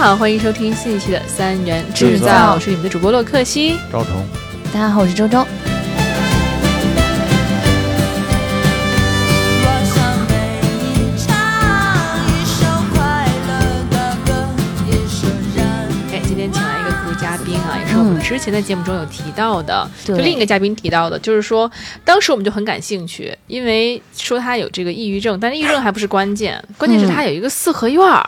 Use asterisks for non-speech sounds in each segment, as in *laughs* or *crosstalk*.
好，欢迎收听新一期的《三元制造》，我是你们的主播洛克西。赵彤，大家好，我是周周。我想为你唱一首快乐的歌，一首让哎，今天请来一个特殊嘉宾啊，也是我们之前在节目中有提到的，就另一个嘉宾提到的，就是说当时我们就很感兴趣，因为说他有这个抑郁症，但是抑郁症还不是关键，关键是他有一个四合院儿，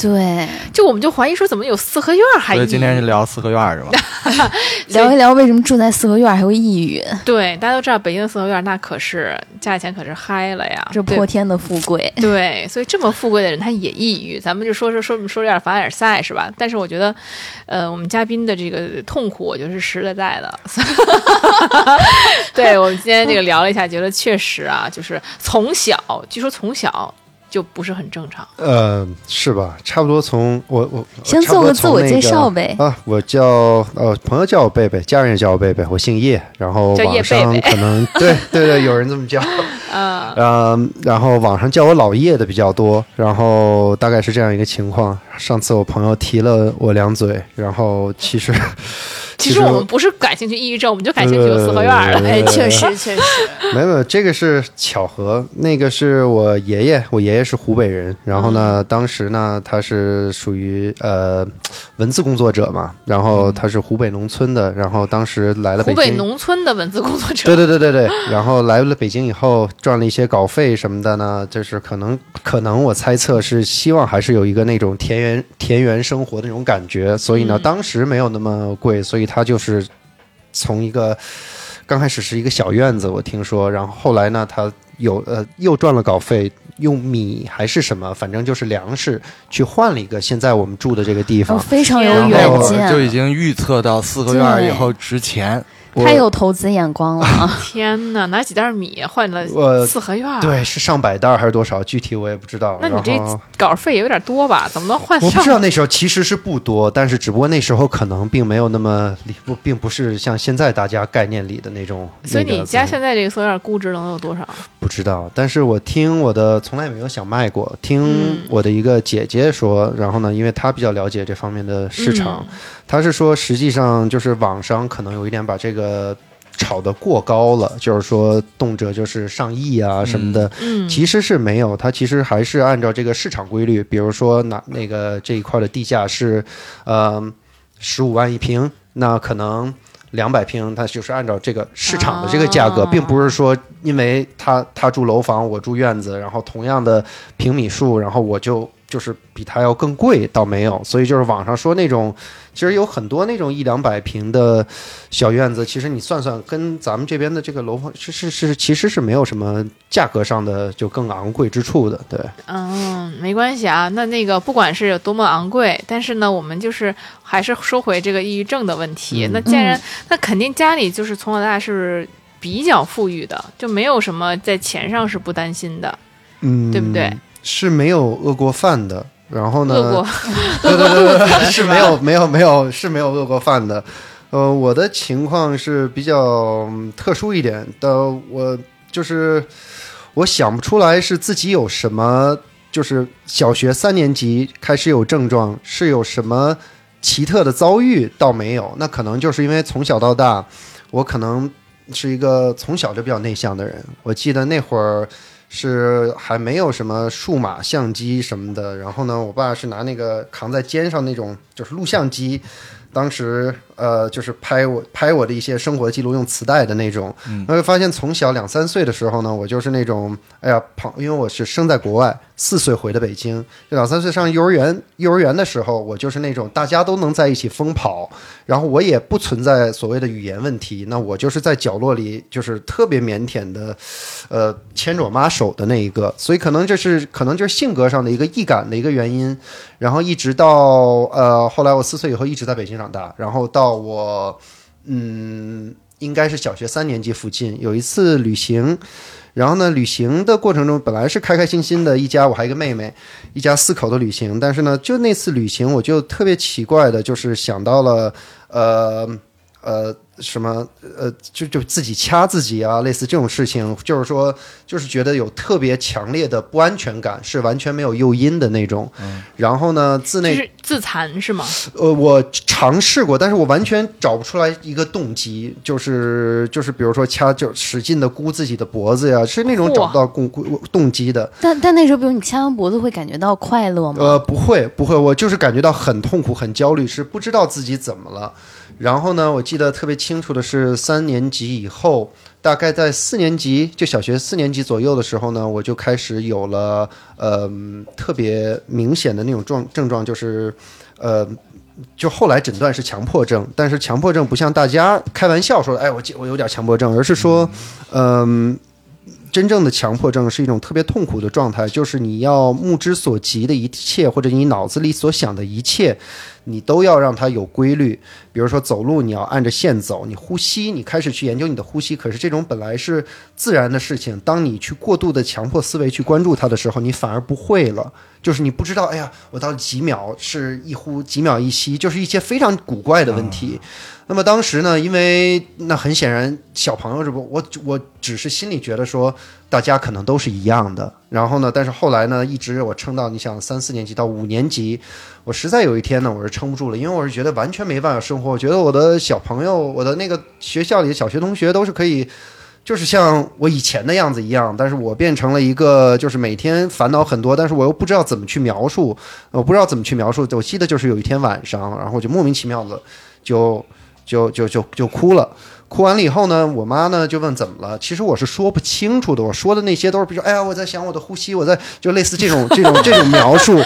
对，就我们就怀疑说怎么有四合院儿还抑郁所以今天是聊四合院儿是吧？*laughs* 聊一聊为什么住在四合院还会抑郁，对大家都知道北京的四合院儿那可是价钱可是嗨了呀，对这破天的富贵。对，所以这么富贵的人他也抑郁，咱们就说说说说有点凡尔赛是吧？但是我觉得，呃，我们嘉宾的这个痛苦，我觉得是实实在在的。*laughs* 对我们今天这个聊了一下，觉得确实啊，就是从小，据说从小就不是很正常。呃，是吧？差不多从我我先差不多做个自我那介绍呗啊，我叫呃，朋友叫我贝贝，家人也叫我贝贝，我姓叶，然后网上贝贝可能对对对，有人这么叫，啊、嗯，然后网上叫我老叶的比较多，然后大概是这样一个情况。上次我朋友提了我两嘴，然后其实 *laughs* 其实我们不是感兴趣抑郁症，我们就感兴趣四合院儿了。呃哎，确实 *laughs* 确实，没有没有，这个是巧合。那个是我爷爷，我爷爷是湖北人。然后嗯呢，当时呢，他是属于呃文字工作者嘛，然后他是湖北农村的，然后当时来了湖北。农村的文字工作者，对对对对对，然后来了北京以后赚了一些稿费什么的呢，就是可能可能我猜测是希望还是有一个那种田园田园生活的那种感觉，所以呢，嗯。当时没有那么贵，所以他就是从一个刚开始是一个小院子，我听说，然后后来呢，他有呃又赚了稿费，用米还是什么，反正就是粮食去换了一个现在我们住的这个地哦，方。非常有远见，就已经预测到四合院儿以后值钱，我太有投资眼光了啊！*laughs* 天哪，拿几袋米换了四合院儿？对，是上百袋还是多少？具体我也不知道。那你这稿费也有点多吧？怎么能换上我不知道那时候其实是不多，但是只不过那时候可能并没有那么理不，并不是像现在大家概念里的那种。所以你家现在这个塑料估值能有多少？不知道，但是我听我的从来没有想卖过，听嗯我的一个姐姐说，然后呢，因为她比较了解这方面的市场，嗯她是说实际上就是网上可能有一点把这个炒得过高了，就是说动辄就是上亿啊什么的，嗯，其实是没有，它其实还是按照这个市场规律，比如说拿那个这一块的地价是，呃，十五万一平，那可能两百平，它就是按照这个市场的这个价格，哦并不是说因为他他住楼房，我住院子，然后同样的平米数，然后我就就是比它要更贵，倒没有，所以就是网上说那种，其实有很多那种一两百平的小院子，其实你算算，跟咱们这边的这个楼房是是是，其实是没有什么价格上的就更昂贵之处的，对。嗯，没关系啊。那那个不管是有多么昂贵，但是呢，我们就是还是说回这个抑郁症的问题。嗯那既然、那肯定家里就是从小到大是比较富裕的，就没有什么在钱上是不担心的，嗯，对不对？是没有饿过饭的。然后呢？饿过。*laughs* 对对对是没有没有没有是没有饿过饭的。呃，我的情况是比较嗯特殊一点的，我就是我想不出来是自己有什么，就是小学三年级开始有症状，是有什么奇特的遭遇，倒没有。那可能就是因为从小到大，我可能是一个从小就比较内向的人。我记得那会儿。是还没有什么数码相机什么的，然后呢，我爸是拿那个扛在肩上那种就是录像机，当时呃就是拍我拍我的一些生活记录用磁带的那种，我会发现从小两三岁的时候呢，我就是那种哎呀旁，因为我是生在国外，四岁回的北京，就两三岁上幼儿园幼儿园的时候，我就是那种大家都能在一起疯跑，然后我也不存在所谓的语言问题，那我就是在角落里就是特别腼腆的，呃牵着我妈手的那一个，所以可能这是可能就是性格上的一个易感的一个原因，然后一直到呃后来我四岁以后一直在北京长大，然后到我嗯应该是小学三年级附近有一次旅行。然后呢，旅行的过程中本来是开开心心的一家，我还有一个妹妹，一家四口的旅行。但是呢，就那次旅行，我就特别奇怪的，就是想到了，呃呃，什么呃，就就自己掐自己啊，类似这种事情，就是说，就是觉得有特别强烈的不安全感，是完全没有诱因的那种。然后呢，自内就是自残是吗？呃，我尝试过，但是我完全找不出来一个动机，就是就是比如说掐就使劲的箍自己的脖子呀，是那种找不到动动机的。但但那时候，比如你掐完脖子，会感觉到快乐吗？呃，不会不会，我就是感觉到很痛苦、很焦虑，是不知道自己怎么了。然后呢，我记得特别清楚的是，三年级以后，大概在四年级，就小学四年级左右的时候呢，我就开始有了呃特别明显的那种状症状，就是呃。就后来诊断是强迫症，但是强迫症不像大家开玩笑说的，哎，我我有点强迫症，而是说，嗯、真正的强迫症是一种特别痛苦的状态，就是你要目之所及的一切，或者你脑子里所想的一切，你都要让它有规律。比如说走路，你要按着线走；你呼吸，你开始去研究你的呼吸。可是这种本来是自然的事情，当你去过度的强迫思维去关注它的时候，你反而不会了。就是你不知道，哎呀，我到几秒是一呼，几秒一吸，就是一些非常古怪的问题。那么当时呢，因为那很显然小朋友这不，我我只是心里觉得说大家可能都是一样的。然后呢，但是后来呢，一直我撑到你想三四年级到五年级，我实在有一天呢，我是撑不住了，因为我是觉得完全没办法生活。我觉得我的小朋友，我的那个学校里的小学同学都是可以。就是像我以前的样子一样，但是我变成了一个，就是每天烦恼很多，但是我又不知道怎么去描述，我不知道怎么去描述。我记得就是有一天晚上，然后就莫名其妙的就就就就就哭了。哭完了以后呢，我妈呢就问怎么了。其实我是说不清楚的，我说的那些都是比如说，哎呀，我在想我的呼吸，我在就类似这种这种这种描述。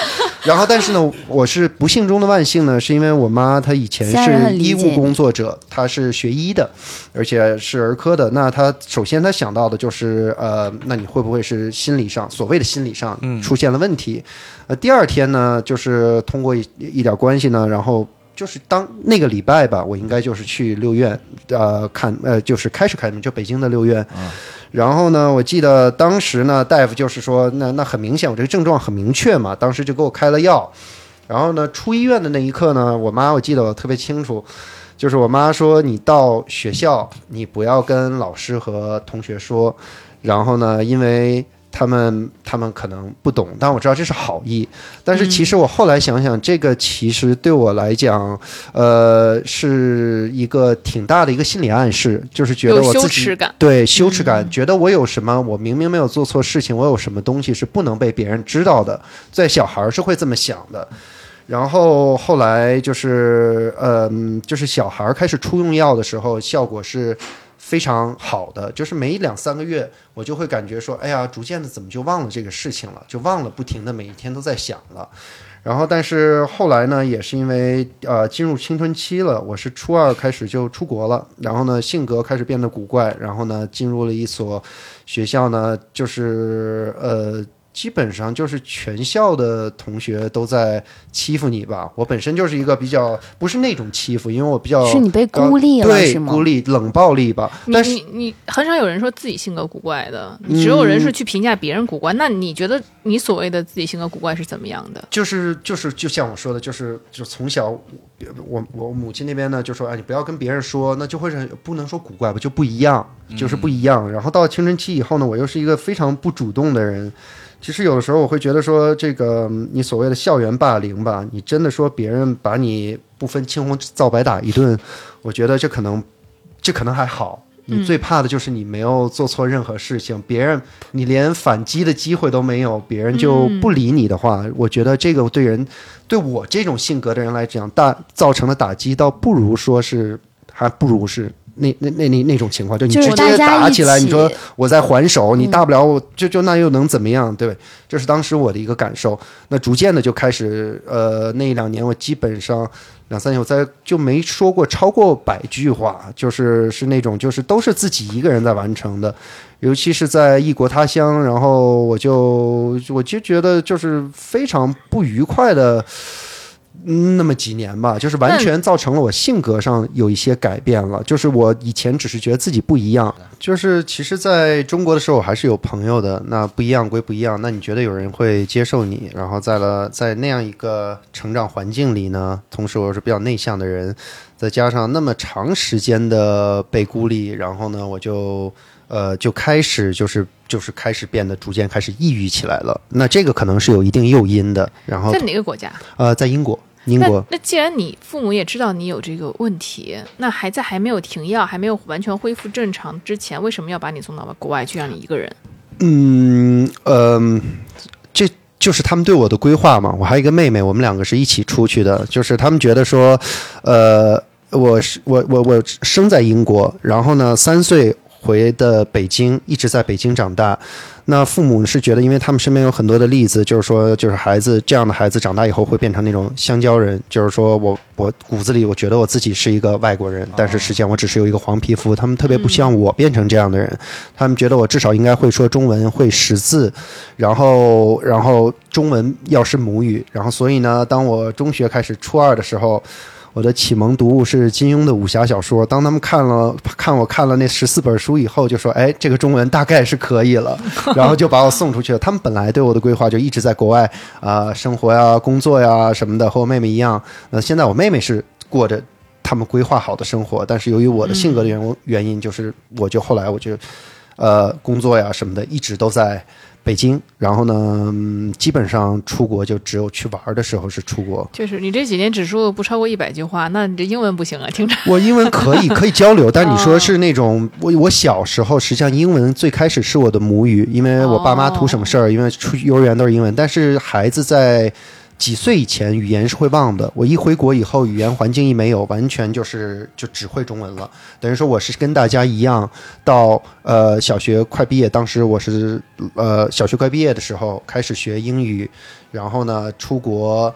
然后，但是呢，我是不幸中的万幸呢，是因为我妈她以前是医务工作者，她是学医的，而且是儿科的。那她首先她想到的就是，呃，那你会不会是心理上所谓的心理上出现了问题？呃，第二天呢，就是通过一一点关系呢，然后。就是当那个礼拜吧，我应该就是去六院，呃，看，呃，就是开始开门，就北京的六院。然后呢，我记得当时呢，大夫就是说，那那很明显，我这个症状很明确嘛，当时就给我开了药。然后呢，出医院的那一刻呢，我妈我记得我特别清楚，就是我妈说，你到学校，你不要跟老师和同学说。然后呢，因为他们他们可能不懂，但我知道这是好意。但是其实我后来想想，这个其实对我来讲，呃，是一个挺大的一个心理暗示，就是觉得我自己耻感。对羞耻感，觉得我有什么，我明明没有做错事情，我有什么东西是不能被别人知道的，在小孩儿是会这么想的。然后后来就是，嗯，就是小孩儿开始出用药的时候，效果是非常好的。就是每两三个月，我就会感觉说，哎呀，逐渐的怎么就忘了这个事情了，就忘了不停的每一天都在想了。然后，但是后来呢，也是因为呃进入青春期了，我是初二开始就出国了，然后呢性格开始变得古怪，然后呢进入了一所学校呢，就是呃基本上就是全校的同学都在欺负你吧。我本身就是一个比较不是那种欺负，因为我比较是你被孤立了对是吗孤立冷暴力吧。你但是你你很少有人说自己性格古怪的，只有人是去评价别人古怪。那你觉得你所谓的自己性格古怪是怎么样的？就是就是就像我说的，就是就从小我我母亲那边呢就说啊，你不要跟别人说，那就会是不能说古怪吧，就不一样，就是不一样。然后到青春期以后呢，我又是一个非常不主动的人。其实有的时候我会觉得说，这个嗯你所谓的校园霸凌吧，你真的说别人把你不分青红皂白打一顿，我觉得这可能这可能还好。你最怕的就是你没有做错任何事情，别人你连反击的机会都没有，别人就不理你的话，我觉得这个对人对我这种性格的人来讲，大造成的打击倒不如说是，还不如是那那那那那种情况，就你直接打起来，你说我在还手，你大不了我就就那又能怎么样，对对？这是当时我的一个感受。那逐渐的就开始，呃，那一两年我基本上两三年我在就没说过超过百句话，就是是那种就是都是自己一个人在完成的，尤其是在异国他乡，然后我就我就觉得就是非常不愉快的。嗯那么几年吧，就是完全造成了我性格上有一些改变了。就是我以前只是觉得自己不一样，就是其实在中国的时候我还是有朋友的。那不一样归不一样，那你觉得有人会接受你？然后在了在那样一个成长环境里呢，同时我是比较内向的人，再加上那么长时间的被孤立，然后呢，我就呃就开始就是就是开始变得逐渐开始抑郁起来了。那这个可能是有一定诱因的。然后在哪个国家？呃，在英国，英国那既然你父母也知道你有这个问题，那还在还没有停药、还没有完全恢复正常之前，为什么要把你送到国外去让你一个人？嗯呃，这就是他们对我的规划嘛。我还有一个妹妹，我们两个是一起出去的。就是他们觉得说，呃，我是我我我生在英国，然后呢，三岁回的北京，一直在北京长大。那父母是觉得，因为他们身边有很多的例子，就是说，就是孩子这样的孩子长大以后会变成那种香蕉人，就是说我我骨子里我觉得我自己是一个外国人，但是实际上我只是有一个黄皮肤。他们特别不希望我变成这样的人，他们觉得我至少应该会说中文，会识字，然后然后中文要是母语，然后所以呢，当我中学开始初二的时候。我的启蒙读物是金庸的武侠小说。当他们看了看我看了那十四本书以后，就说：“哎，这个中文大概是可以了。*laughs* ”然后就把我送出去了。他们本来对我的规划就一直在国外啊、生活呀、工作呀什么的，和我妹妹一样。那现在我妹妹是过着他们规划好的生活，但是由于我的性格的原原因，就是我就后来我就呃工作呀什么的，一直都在北京。然后呢，嗯基本上出国就只有去玩的时候是出国。就是你这几年只说不超过一百句话，那你这英文不行啊，听着。我英文可以可以交流，*laughs* 但你说是那种我我小时候实际上英文最开始是我的母语，因为我爸妈图省事儿，因为出幼儿园都是英文，但是孩子在。几岁以前语言是会忘的，我一回国以后，语言环境一没有，完全就是就只会中文了。等于说我是跟大家一样，到呃小学快毕业，当时我是呃小学快毕业的时候开始学英语，然后呢出国，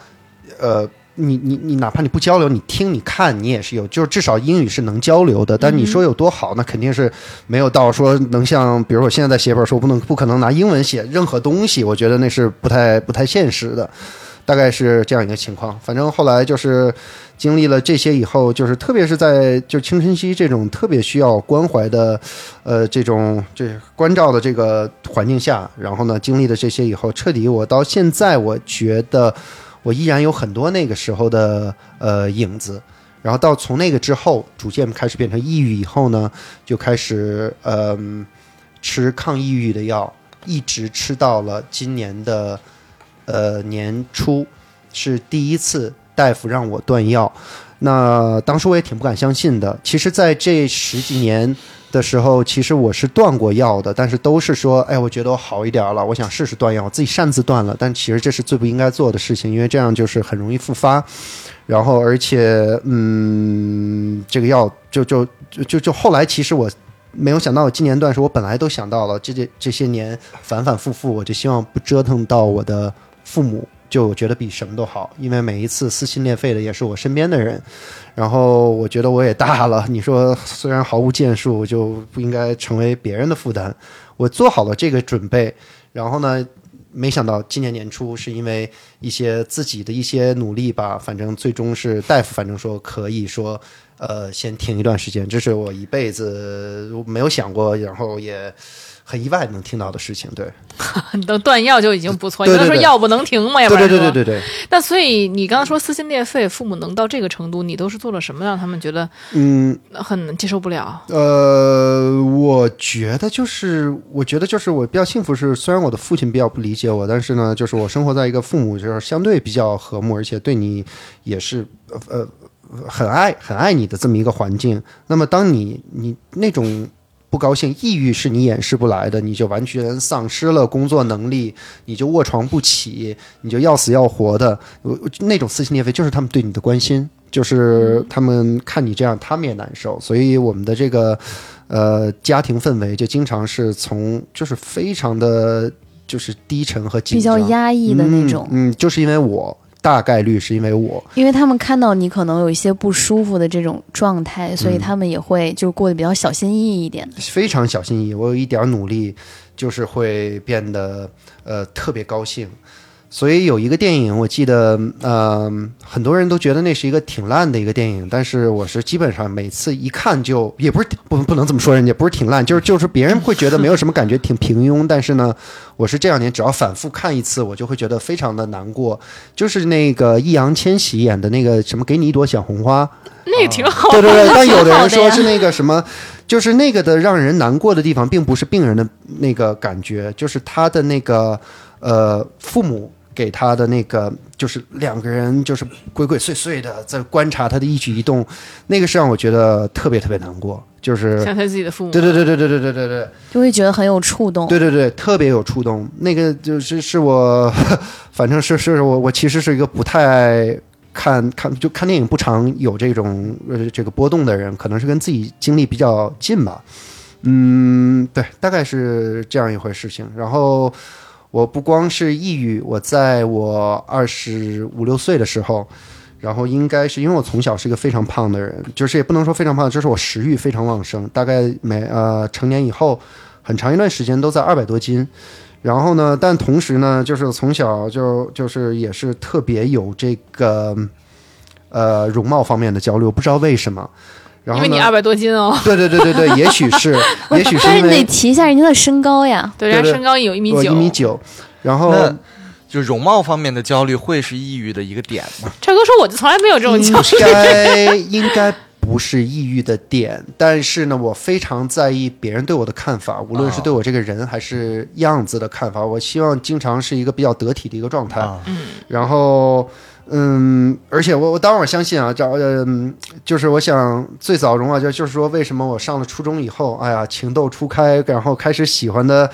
呃你你你哪怕你不交流，你听你看你也是有，就是至少英语是能交流的。但你说有多好，那肯定是没有到说能像，比如我现在在写本书，不能不可能拿英文写任何东西，我觉得那是不太不太现实的。大概是这样一个情况。反正后来就是经历了这些以后，就是特别是在就青春期这种特别需要关怀的，呃，这种这关照的这个环境下，然后呢，经历了这些以后，彻底我到现在，我觉得我依然有很多那个时候的呃影子。然后到从那个之后，逐渐开始变成抑郁以后呢，就开始嗯、吃抗抑郁的药，一直吃到了今年的呃年初，是第一次大夫让我断药。那当时我也挺不敢相信的。其实，在这十几年的时候，其实我是断过药的，但是都是说，哎，我觉得我好一点了，我想试试断药，我自己擅自断了。但其实这是最不应该做的事情，因为这样就是很容易复发。然后，而且，嗯，这个药就就就就就后来，其实我没有想到，我今年断食，我本来都想到了，这这这些年反反复复，我就希望不折腾到我的父母，就觉得比什么都好，因为每一次撕心裂肺的也是我身边的人。然后我觉得我也大了，你说虽然毫无建树，就不应该成为别人的负担。我做好了这个准备，然后呢，没想到今年年初是因为一些自己的一些努力吧，反正最终是大夫反正说可以说，呃，先停一段时间，这是我一辈子没有想过，然后也很意外能听到的事情。对，*laughs* 你都断药就已经不错，你刚说药不能停嘛，要不对然对对对对对，那所以你刚刚说撕心裂肺，父母能到这个程度，你都是做了什么让他们觉得嗯。很接受不了？呃，我觉得就是，我觉得就是我比较幸福是，虽然我的父亲比较不理解我，但是呢，就是我生活在一个父母就是相对比较和睦，而且对你也是呃呃很爱很爱你的这么一个环境。那么当你你那种不高兴、抑郁是你掩饰不来的，你就完全丧失了工作能力，你就卧床不起，你就要死要活的，那种撕心裂肺就是他们对你的关心。就是他们看你这样，他们也难受，所以我们的这个呃家庭氛围就经常是从就是非常的就是低沉和紧比较压抑的那种，嗯，嗯，就是因为我大概率是因为我，因为他们看到你可能有一些不舒服的这种状态，所以嗯他们也会就过得比较小心翼翼一点。非常小心翼翼，我有一点努力，就是会变得呃特别高兴。所以有一个电影，我记得，呃，很多人都觉得那是一个挺烂的一个电影，但是我是基本上每次一看就也不是不不能这么说，人家不是挺烂，就是就是别人会觉得没有什么感觉，挺平庸，但是呢，*laughs* 我是这两年只要反复看一次，我就会觉得非常的难过。就是那个易烊千玺演的那个什么，给你一朵小红花，那个挺好对对对，但有的人说是那个什么，就是那个的让人难过的地方，并不是病人的那个感觉，就是他的那个呃父母给他的那个，就是两个人就是鬼鬼祟祟的在观察他的一举一动，那个是让我觉得特别特别难过，就是像他自己的父母。对对对对对对对对对。就会觉得很有触动。对对对，特别有触动。那个就是是我，*laughs* 反正是是我我其实是一个不太看看就看电影不常有这种呃这个波动的人，可能是跟自己经历比较近吧。嗯，对，大概是这样一回事情。然后我不光是抑郁，我在我二十五六岁的时候。然后应该是因为我从小是一个非常胖的人，就是也不能说非常胖，就是我食欲非常旺盛。大概每呃成年以后，很长一段时间都在二百多斤。然后呢，但同时呢，就是从小就就是也是特别有这个呃容貌方面的焦虑，不知道为什么。然后？因为你二百多斤哦，对对对对对，*laughs* 也许是，也许是但是你得提一下人家的身高呀。对，人家身高有一米九，一米九，然后就容貌方面的焦虑会是抑郁的一个点吗？超哥说我就从来没有这种焦虑。应该应该不是抑郁的点，但是呢，我非常在意别人对我的看法，无论是对我这个人还是样子的看法。我希望经常是一个比较得体的一个状态。啊，然后，嗯，而且我我当然我相信啊，找呃，就是我想最早融啊就就是说，为什么我上了初中以后，哎呀，情窦初开，然后开始喜欢的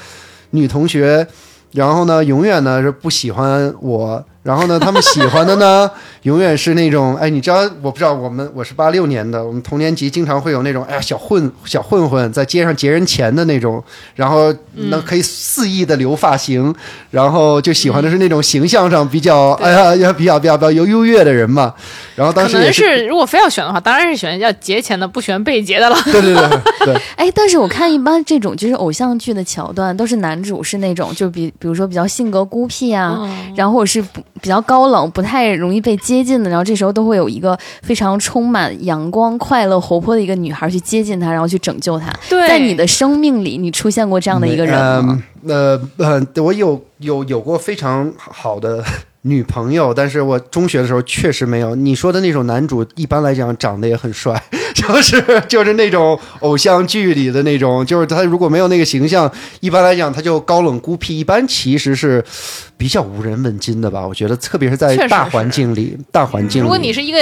女同学。然后呢，永远呢是不喜欢我。然后呢，他们喜欢的呢，*laughs* 永远是那种，哎，你知道，我不知道，我们我是八六年的，我们同年级经常会有那种，哎呀，小混小混混在街上劫人钱的那种，然后那可以肆意的留发型，然后就喜欢的是那种形象上比较，哎呀，要比较比较比较优优越的人嘛。然后当可能时也是如果非要选的话，当然是选要劫钱的，不选被劫的了。对对对对，*laughs* 哎，但是我看一般这种就是偶像剧的桥段，都是男主是那种就比比如说比较性格孤僻啊，嗯然后或者是不比较高冷，不太容易被接近的，然后这时候都会有一个非常充满阳光、快乐、活泼的一个女孩去接近他，然后去拯救他。对，在你的生命里，你出现过这样的一个人吗？呃呃，我有有有过非常好的女朋友，但是我中学的时候确实没有。你说的那种男主，一般来讲长得也很帅，*laughs* 就是就是那种偶像剧里的那种，就是他如果没有那个形象，一般来讲他就高冷孤僻，一般其实是比较无人问津的吧。我觉得，特别是在大环境里，大环境里，如果你是一个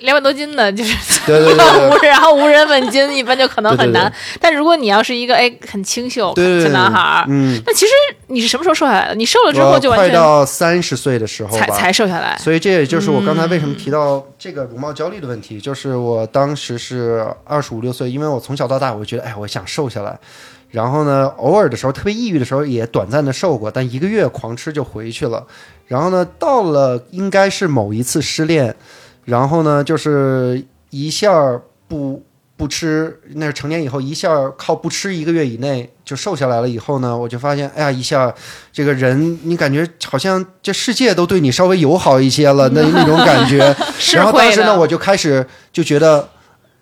两百多斤的，就是对对对对 *laughs* 无人，然后无人问津，*laughs* 一般就可能很难。对但如果你要是一个哎很清秀小男孩儿，嗯，那其实你是什么时候瘦下来的？你瘦了之后就完全到三十岁的时候才，才瘦下来。所以这也就是我刚才为什么提到这个容貌焦虑的问题，就是我当时是二十五六岁，因为我从小到大我就觉得，哎，我想瘦下来。然后呢，偶尔的时候，特别抑郁的时候，也短暂的瘦过，但一个月狂吃就回去了。然后呢，到了应该是某一次失恋，然后呢，就是一下不不吃，那是成年以后一下靠不吃一个月以内就瘦下来了。以后呢，我就发现，哎呀，一下这个人，你感觉好像这世界都对你稍微友好一些了，*laughs* 那那种感觉。然后当时呢，我就开始就觉得，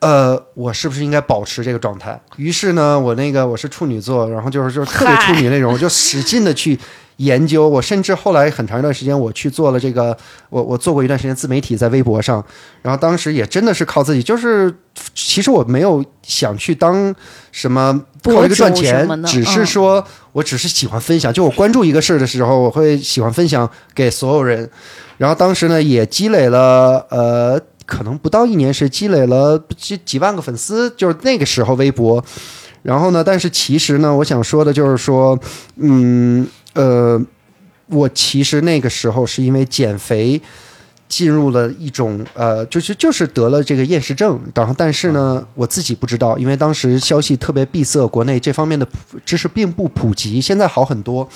呃，我是不是应该保持这个状态？于是呢，我那个我是处女座，然后就是就是特别处女那种，我就使劲的去研究。我甚至后来很长一段时间，我去做了这个，我我做过一段时间自媒体，在微博上。然后当时也真的是靠自己，就是其实我没有想去当什么靠一个赚钱只是嗯说我只是喜欢分享。就我关注一个事儿的时候，我会喜欢分享给所有人。然后当时呢，也积累了呃，可能不到一年是积累了几几万个粉丝，就是那个时候微博。然后呢，但是其实呢，我想说的就是说，嗯呃，我其实那个时候是因为减肥。进入了一种呃，就是就是得了这个厌食症，然后但是呢，我自己不知道，因为当时消息特别闭塞，国内这方面的普知识并不普及，现在好很多。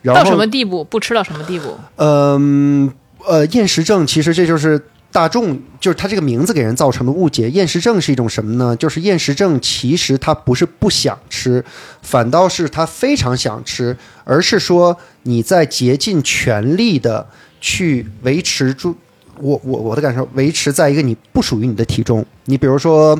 然后到什么地步？不吃到什么地步？嗯呃，厌食症其实这就是大众就是它这个名字给人造成的误解。厌食症是一种什么呢？就是厌食症其实它不是不想吃，反倒是他非常想吃，而是说你在竭尽全力的去维持住我我我的感受，维持在一个你不属于你的体重。你比如说。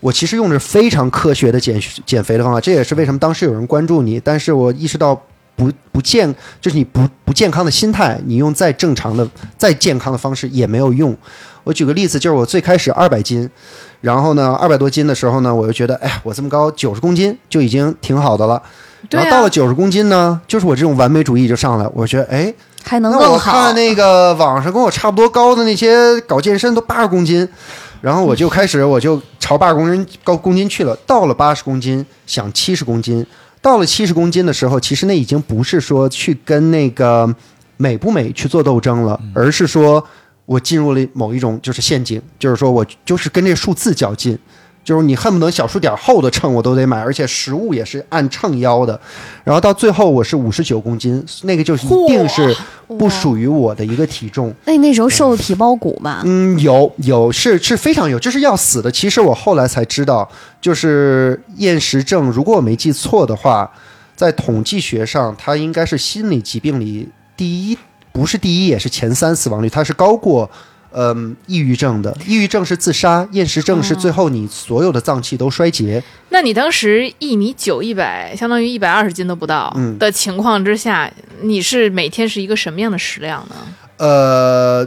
我其实用着非常科学的减减肥的方法，这也是为什么当时有人关注你。但是我意识到不不健，就是你不不健康的心态，你用再正常的、再健康的方式也没有用。我举个例子，就是我最开始二百斤，然后呢二百多斤的时候呢，我就觉得，哎呀，我这么高九十公斤就已经挺好的了。然后到了九十公斤呢，就是我这种完美主义就上来，我觉得，哎，还能那我更好看。那个网上跟我差不多高的那些搞健身都八十公斤，然后我就开始我就朝八十公斤高公斤去了。到了八十公斤，想七十公斤。到了七十公斤的时候，其实那已经不是说去跟那个美不美去做斗争了，而是说我进入了某一种就是陷阱，就是说我就是跟这数字较劲。就是你恨不得小数点后的秤我都得买，而且食物也是按秤腰的，然后到最后我是五十九公斤，那个就是一定是不属于我的一个体重。那你那时候瘦的皮包骨吧？嗯，有有是是非常有，就是要死的。其实我后来才知道，就是厌食症，如果我没记错的话，在统计学上，它应该是心理疾病里第一，不是第一，也是前三死亡率，它是高过。嗯，抑郁症的，抑郁症是自杀，厌食症是最后你所有的脏器都衰竭。那你当时一米九一百，相当于一百二十斤都不到嗯的情况之下，你是每天是一个什么样的食量呢？呃，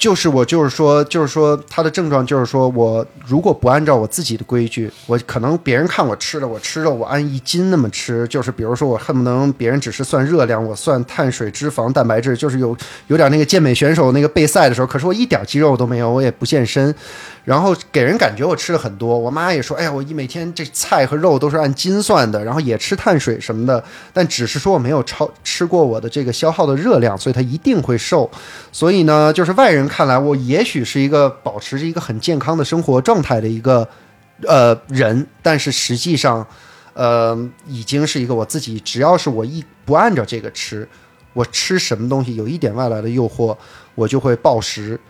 就是我就是说，就是说他的症状就是说我如果不按照我自己的规矩，我可能别人看我吃的，我吃肉我按一斤那么吃，就是比如说我恨不能别人只是算热量，我算碳水、脂肪、蛋白质，就是有有点那个健美选手那个备赛的时候，可是我一点肌肉都没有，我也不健身。然后给人感觉我吃了很多，我妈也说，哎呀，我一每天这菜和肉都是按斤算的，然后也吃碳水什么的，但只是说我没有超吃过我的这个消耗的热量，所以它一定会瘦。所以呢，就是外人看来，我也许是一个保持着一个很健康的生活状态的一个呃人，但是实际上，呃，已经是一个我自己，只要是我一不按照这个吃，我吃什么东西有一点外来的诱惑，我就会暴食。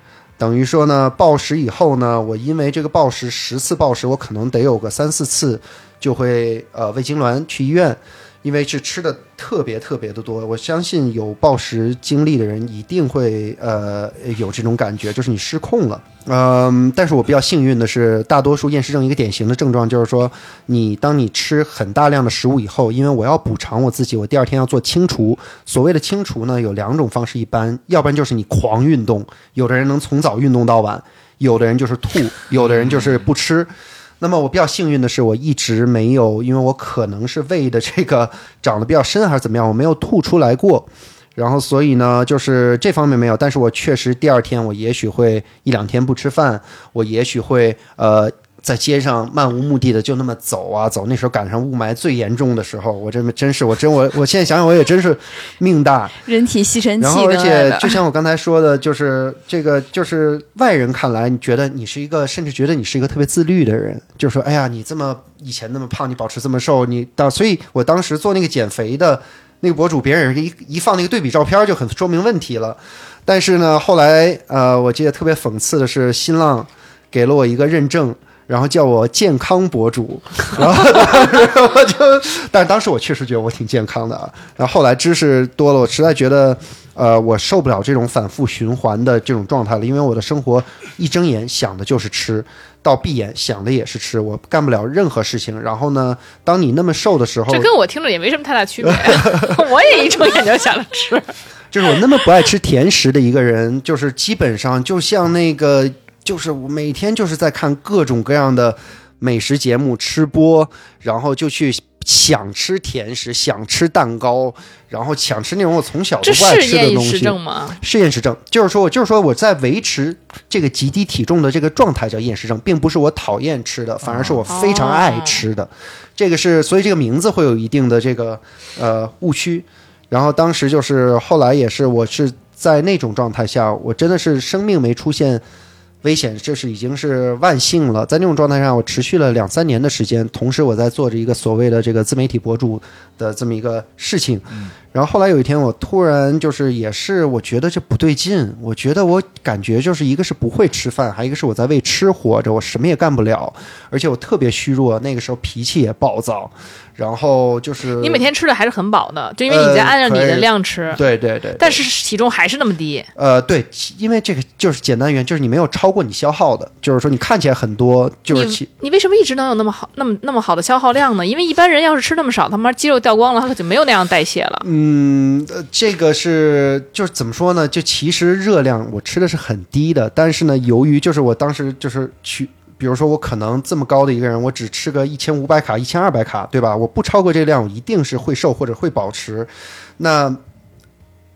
等于说呢，暴食以后呢，我因为这个暴食十次暴食，我可能得有个三四次就会呃胃痉挛去医院，因为是吃的特别特别的多。我相信有暴食经历的人一定会呃有这种感觉，就是你失控了。嗯，但是我比较幸运的是，大多数厌食症一个典型的症状就是说，你当你吃很大量的食物以后，因为我要补偿我自己，我第二天要做清除。所谓的清除呢，有两种方式，一般要不然就是你狂运动，有的人能从早运动到晚，有的人就是吐，有的人就是不吃。那么我比较幸运的是，我一直没有，因为我可能是胃的这个 *laughs* 长得比较深还是怎么样，我没有吐出来过。然后所以呢，就是这方面没有，但是我确实第二天我也许会一两天不吃饭，我也许会呃在街上漫无目的的就那么走啊走，那时候赶上雾霾最严重的时候，我真真是我真我我现在想想我也真是命大，人体吸尘器然后，而且就像我刚才说的，就是这个，就是外人看来，你觉得你是一个，甚至觉得你是一个特别自律的人，就是说，哎呀，你这么以前那么胖，你保持这么瘦，你到，所以我当时做那个减肥的那个博主，别人一一放那个对比照片，就很说明问题了。但是呢，后来呃，我记得特别讽刺的是，新浪给了我一个认证。然后叫我健康博主，*laughs* 然后当时我就，但是当时我确实觉得我挺健康的啊。然后后来知识多了，我实在觉得，呃，我受不了这种反复循环的这种状态了，因为我的生活一睁眼想的就是吃，到闭眼想的也是吃，我干不了任何事情。然后呢，当你那么瘦的时候这，跟我听着也没什么太大区别，*laughs* 我也一睁眼就想着吃。*laughs* 就是我那么不爱吃甜食的一个人，就是基本上就像那个，就是我每天就是在看各种各样的美食节目吃播，然后就去想吃甜食，想吃蛋糕，然后想吃那种我从小这都不爱是厌食吃的东西。症吗？是厌食症，就是说我就是说我在维持这个极低体重的这个状态叫厌食症，并不是我讨厌吃的，反而是我非常爱吃的。这个是所以这个名字会有一定的这个呃误区。然后当时就是后来也是我是在那种状态下，我真的是生命没出现危险，这是已经是万幸了。在那种状态下，我持续了两三年的时间，同时我在做着一个所谓的这个自媒体博主的这么一个事情。然后后来有一天，我突然就是也是，我觉得这不对劲。我觉得我感觉就是一个是不会吃饭，还有一个是我在为吃活着，我什么也干不了，而且我特别虚弱，那个时候脾气也暴躁，然后就是你每天吃的还是很饱的，就因为你在呃按照你的量吃，对对对，但是体重还是那么低。呃对，因为这个就是简单原因，就是你没有超过你消耗的，就是说你看起来很多，就是你你为什么一直能有那么好、那么那么好的消耗量呢？因为一般人要是吃那么少，他妈肌肉掉光了，他可就没有那样代谢了。嗯，呃这个是就是怎么说呢？就其实热量我吃的是很低的，但是呢，由于就是我当时就是去，比如说我可能这么高的一个人，我只吃个一千五百卡、一千二百卡，对吧？我不超过这个量，我一定是会瘦或者会保持。那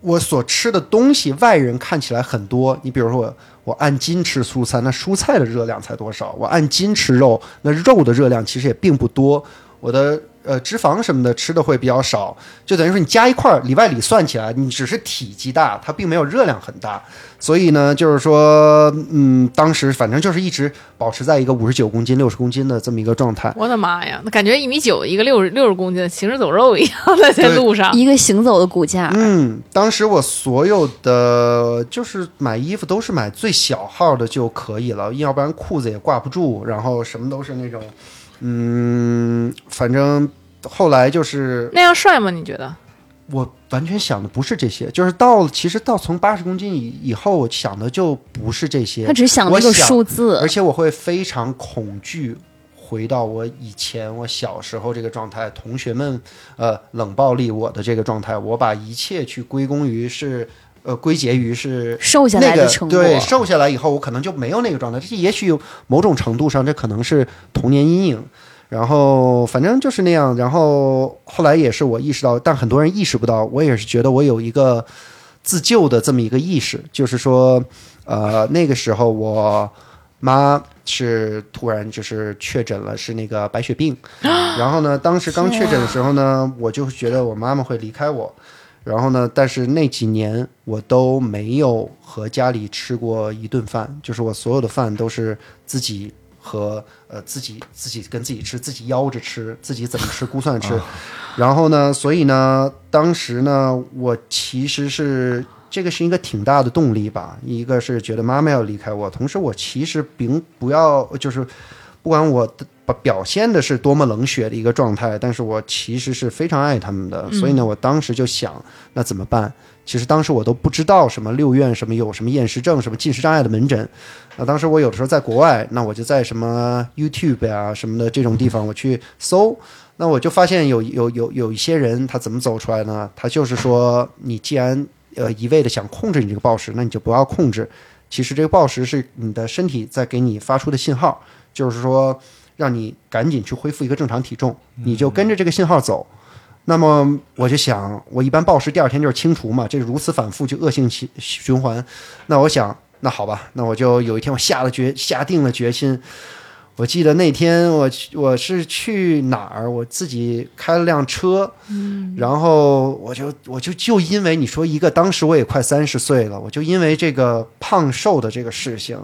我所吃的东西，外人看起来很多。你比如说我，我按斤吃蔬菜，那蔬菜的热量才多少？我按斤吃肉，那肉的热量其实也并不多。我的呃脂肪什么的吃的会比较少，就等于说你加一块儿里外里算起来，你只是体积大，它并没有热量很大。所以呢，就是说，嗯，当时反正就是一直保持在一个五十九公斤、六十公斤的这么一个状态。我的妈呀，那感觉一米九一个六十六十公斤，行尸走肉一样的在路上。一个行走的骨架。嗯，当时我所有的就是买衣服都是买最小号的就可以了，要不然裤子也挂不住，然后什么都是那种，嗯，反正后来就是那样帅吗？你觉得？我完全想的不是这些，就是到其实到从八十公斤以以后，我想的就不是这些他，只想那个数字而，且我会非常恐惧回到我以前我小时候这个状态，同学们呃冷暴力我的这个状态，我把一切去归功于是呃归结于是瘦下那个来的成果。对瘦下来以后，我可能就没有那个状态，这也许有某种程度上这可能是童年阴影。然后反正就是那样，然后后来也是我意识到，但很多人意识不到，我也是觉得我有一个自救的这么一个意识，就是说，呃，那个时候我妈是突然就是确诊了是那个白血病，*gasps* 然后呢，当时刚确诊的时候呢，我就觉得我妈妈会离开我，然后呢，但是那几年我都没有和家里吃过一顿饭，就是我所有的饭都是自己和呃自己自己跟自己吃，自己吆着吃，自己怎么吃估算吃。然后呢，所以呢，当时呢，我其实是这个是一个挺大的动力吧。一个是觉得妈妈要离开我，同时我其实并不要就是。不管我的表表现的是多么冷血的一个状态，但是我其实是非常爱他们的。所以呢，我当时就想，那怎么办？其实当时我都不知道什么六院什么有什么厌食症、什么进食障碍的门诊。那当时我有的时候在国外，那我就在什么 YouTube 呀、什么的这种地方我去搜，那我就发现有有有有一些人他怎么走出来呢？他就是说，你既然呃一味的想控制你这个暴食，那你就不要控制。其实这个暴食是你的身体在给你发出的信号，就是说让你赶紧去恢复一个正常体重，你就跟着这个信号走。那么我就想，我一般暴食第二天就是清除嘛，这如此反复就恶性循循环。那我想，那好吧，那我就有一天我下了决下定了决心。我记得那天我我是去哪儿，我自己开了辆车，然后我就我就就因为你说一个，当时我也快三十岁了，我就因为这个胖瘦的这个事情，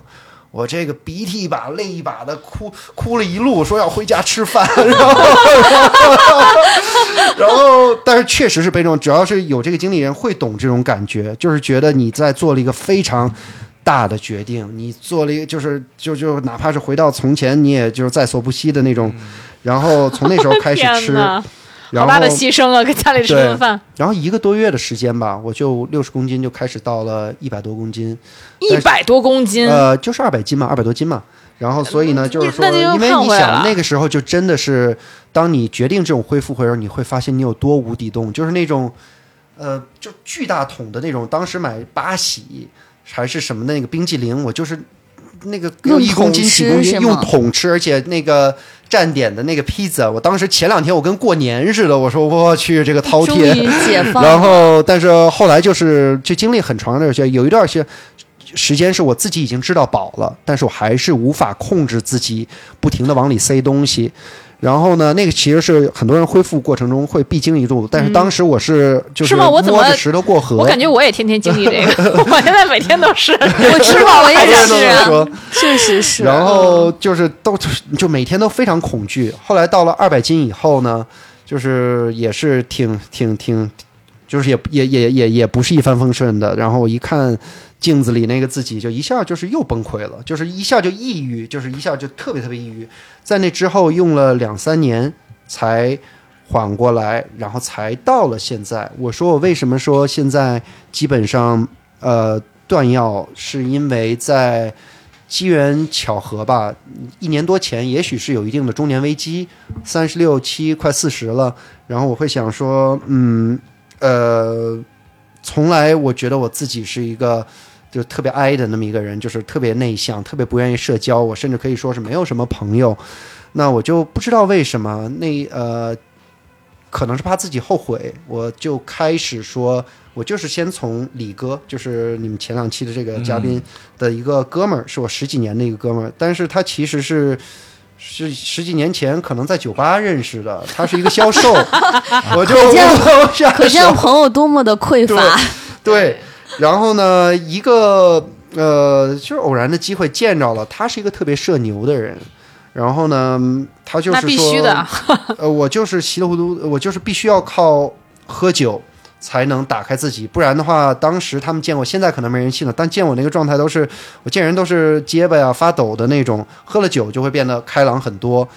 我这个鼻涕一把泪一把的哭哭了一路，说要回家吃饭，*laughs* 然后 *laughs* 然后但是确实是被这种，只要是有这个经历人会懂这种感觉，就是觉得你在做了一个非常。大的决定，你做了一个，就是就就哪怕是回到从前，你也就是在所不惜的那种，然后从那时候开始吃，*laughs* 好大的牺牲啊！给家里吃顿饭，然后一个多月的时间吧，我就六十公斤就开始到了一百多公斤，一百多公斤，呃，就是二百斤嘛，二百多斤嘛。然后所以呢，就是说，因为你想那个时候就真的是，当你决定这种恢复回时候，你会发现你有多无底洞，就是那种，呃，就巨大桶的那种，当时买八喜还是什么的那个冰激凌，我就是。那个用一公斤桶几公斤用桶吃，而且那个站点的那个披萨，我当时前两天我跟过年似的，我说我去这个饕餮。*laughs* 然后，但是后来就是就经历很长的时间，有一段时时间是我自己已经知道饱了，但是我还是无法控制自己，不停的往里塞东西。然后呢，那个其实是很多人恢复过程中会必经一路，但是当时我是就是我怎么摸着石头过河，我感觉我也天天经历这个，*laughs* 我现在每天都是。我吃饱了也是啊，这么说。确实是。然后就是都就每天都非常恐惧。后来到了二百斤以后呢，就是也是挺挺挺，就是也也也也也不是一帆风顺的。然后我一看镜子里那个自己，就一下就是又崩溃了，就是一下就抑郁，就是一下就特别特别抑郁。在那之后用了两三年才缓过来，然后才到了现在。我说我为什么说现在基本上呃断药，是因为在机缘巧合吧，一年多前也许是有一定的中年危机，三十六七快四十了，然后我会想说，嗯呃，从来我觉得我自己是一个。就特别 I 的那么一个人，就是特别内向，特别不愿意社交。我甚至可以说是没有什么朋友。那我就不知道为什么，那呃，可能是怕自己后悔，我就开始说，我就是先从李哥，就是你们前两期的这个嘉宾的一个哥们儿，是我十几年的一个哥们儿，但是他其实是。是十几年前可能在酒吧认识的，他是一个销售，*laughs* 我就 *laughs* 可见朋友多么的匮乏。对，然后呢，一个呃，就是偶然的机会见着了，他是一个特别社牛的人。然后呢，他就是那必须说的，呃，我就是稀里糊涂，我就是必须要靠喝酒才能打开自己，不然的话，当时他们见我，现在可能没人信了，但见我那个状态都是，我见人都是结巴呀、发抖的那种，喝了酒就会变得开朗很多。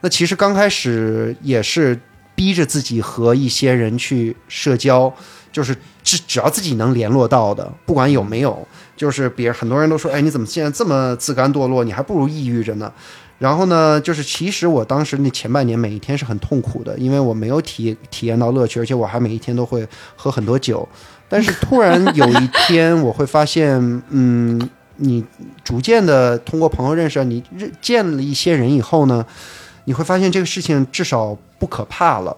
那其实刚开始也是逼着自己和一些人去社交，就是只只要自己能联络到的，不管有没有，就是别人很多人都说，哎，你怎么现在这么自甘堕落？你还不如抑郁着呢。然后呢，就是其实我当时那前半年每一天是很痛苦的，因为我没有体体验到乐趣，而且我还每一天都会喝很多酒。但是突然有一天，我会发现，嗯，你逐渐的通过朋友认识，你认见了一些人以后呢，你会发现这个事情至少不可怕了。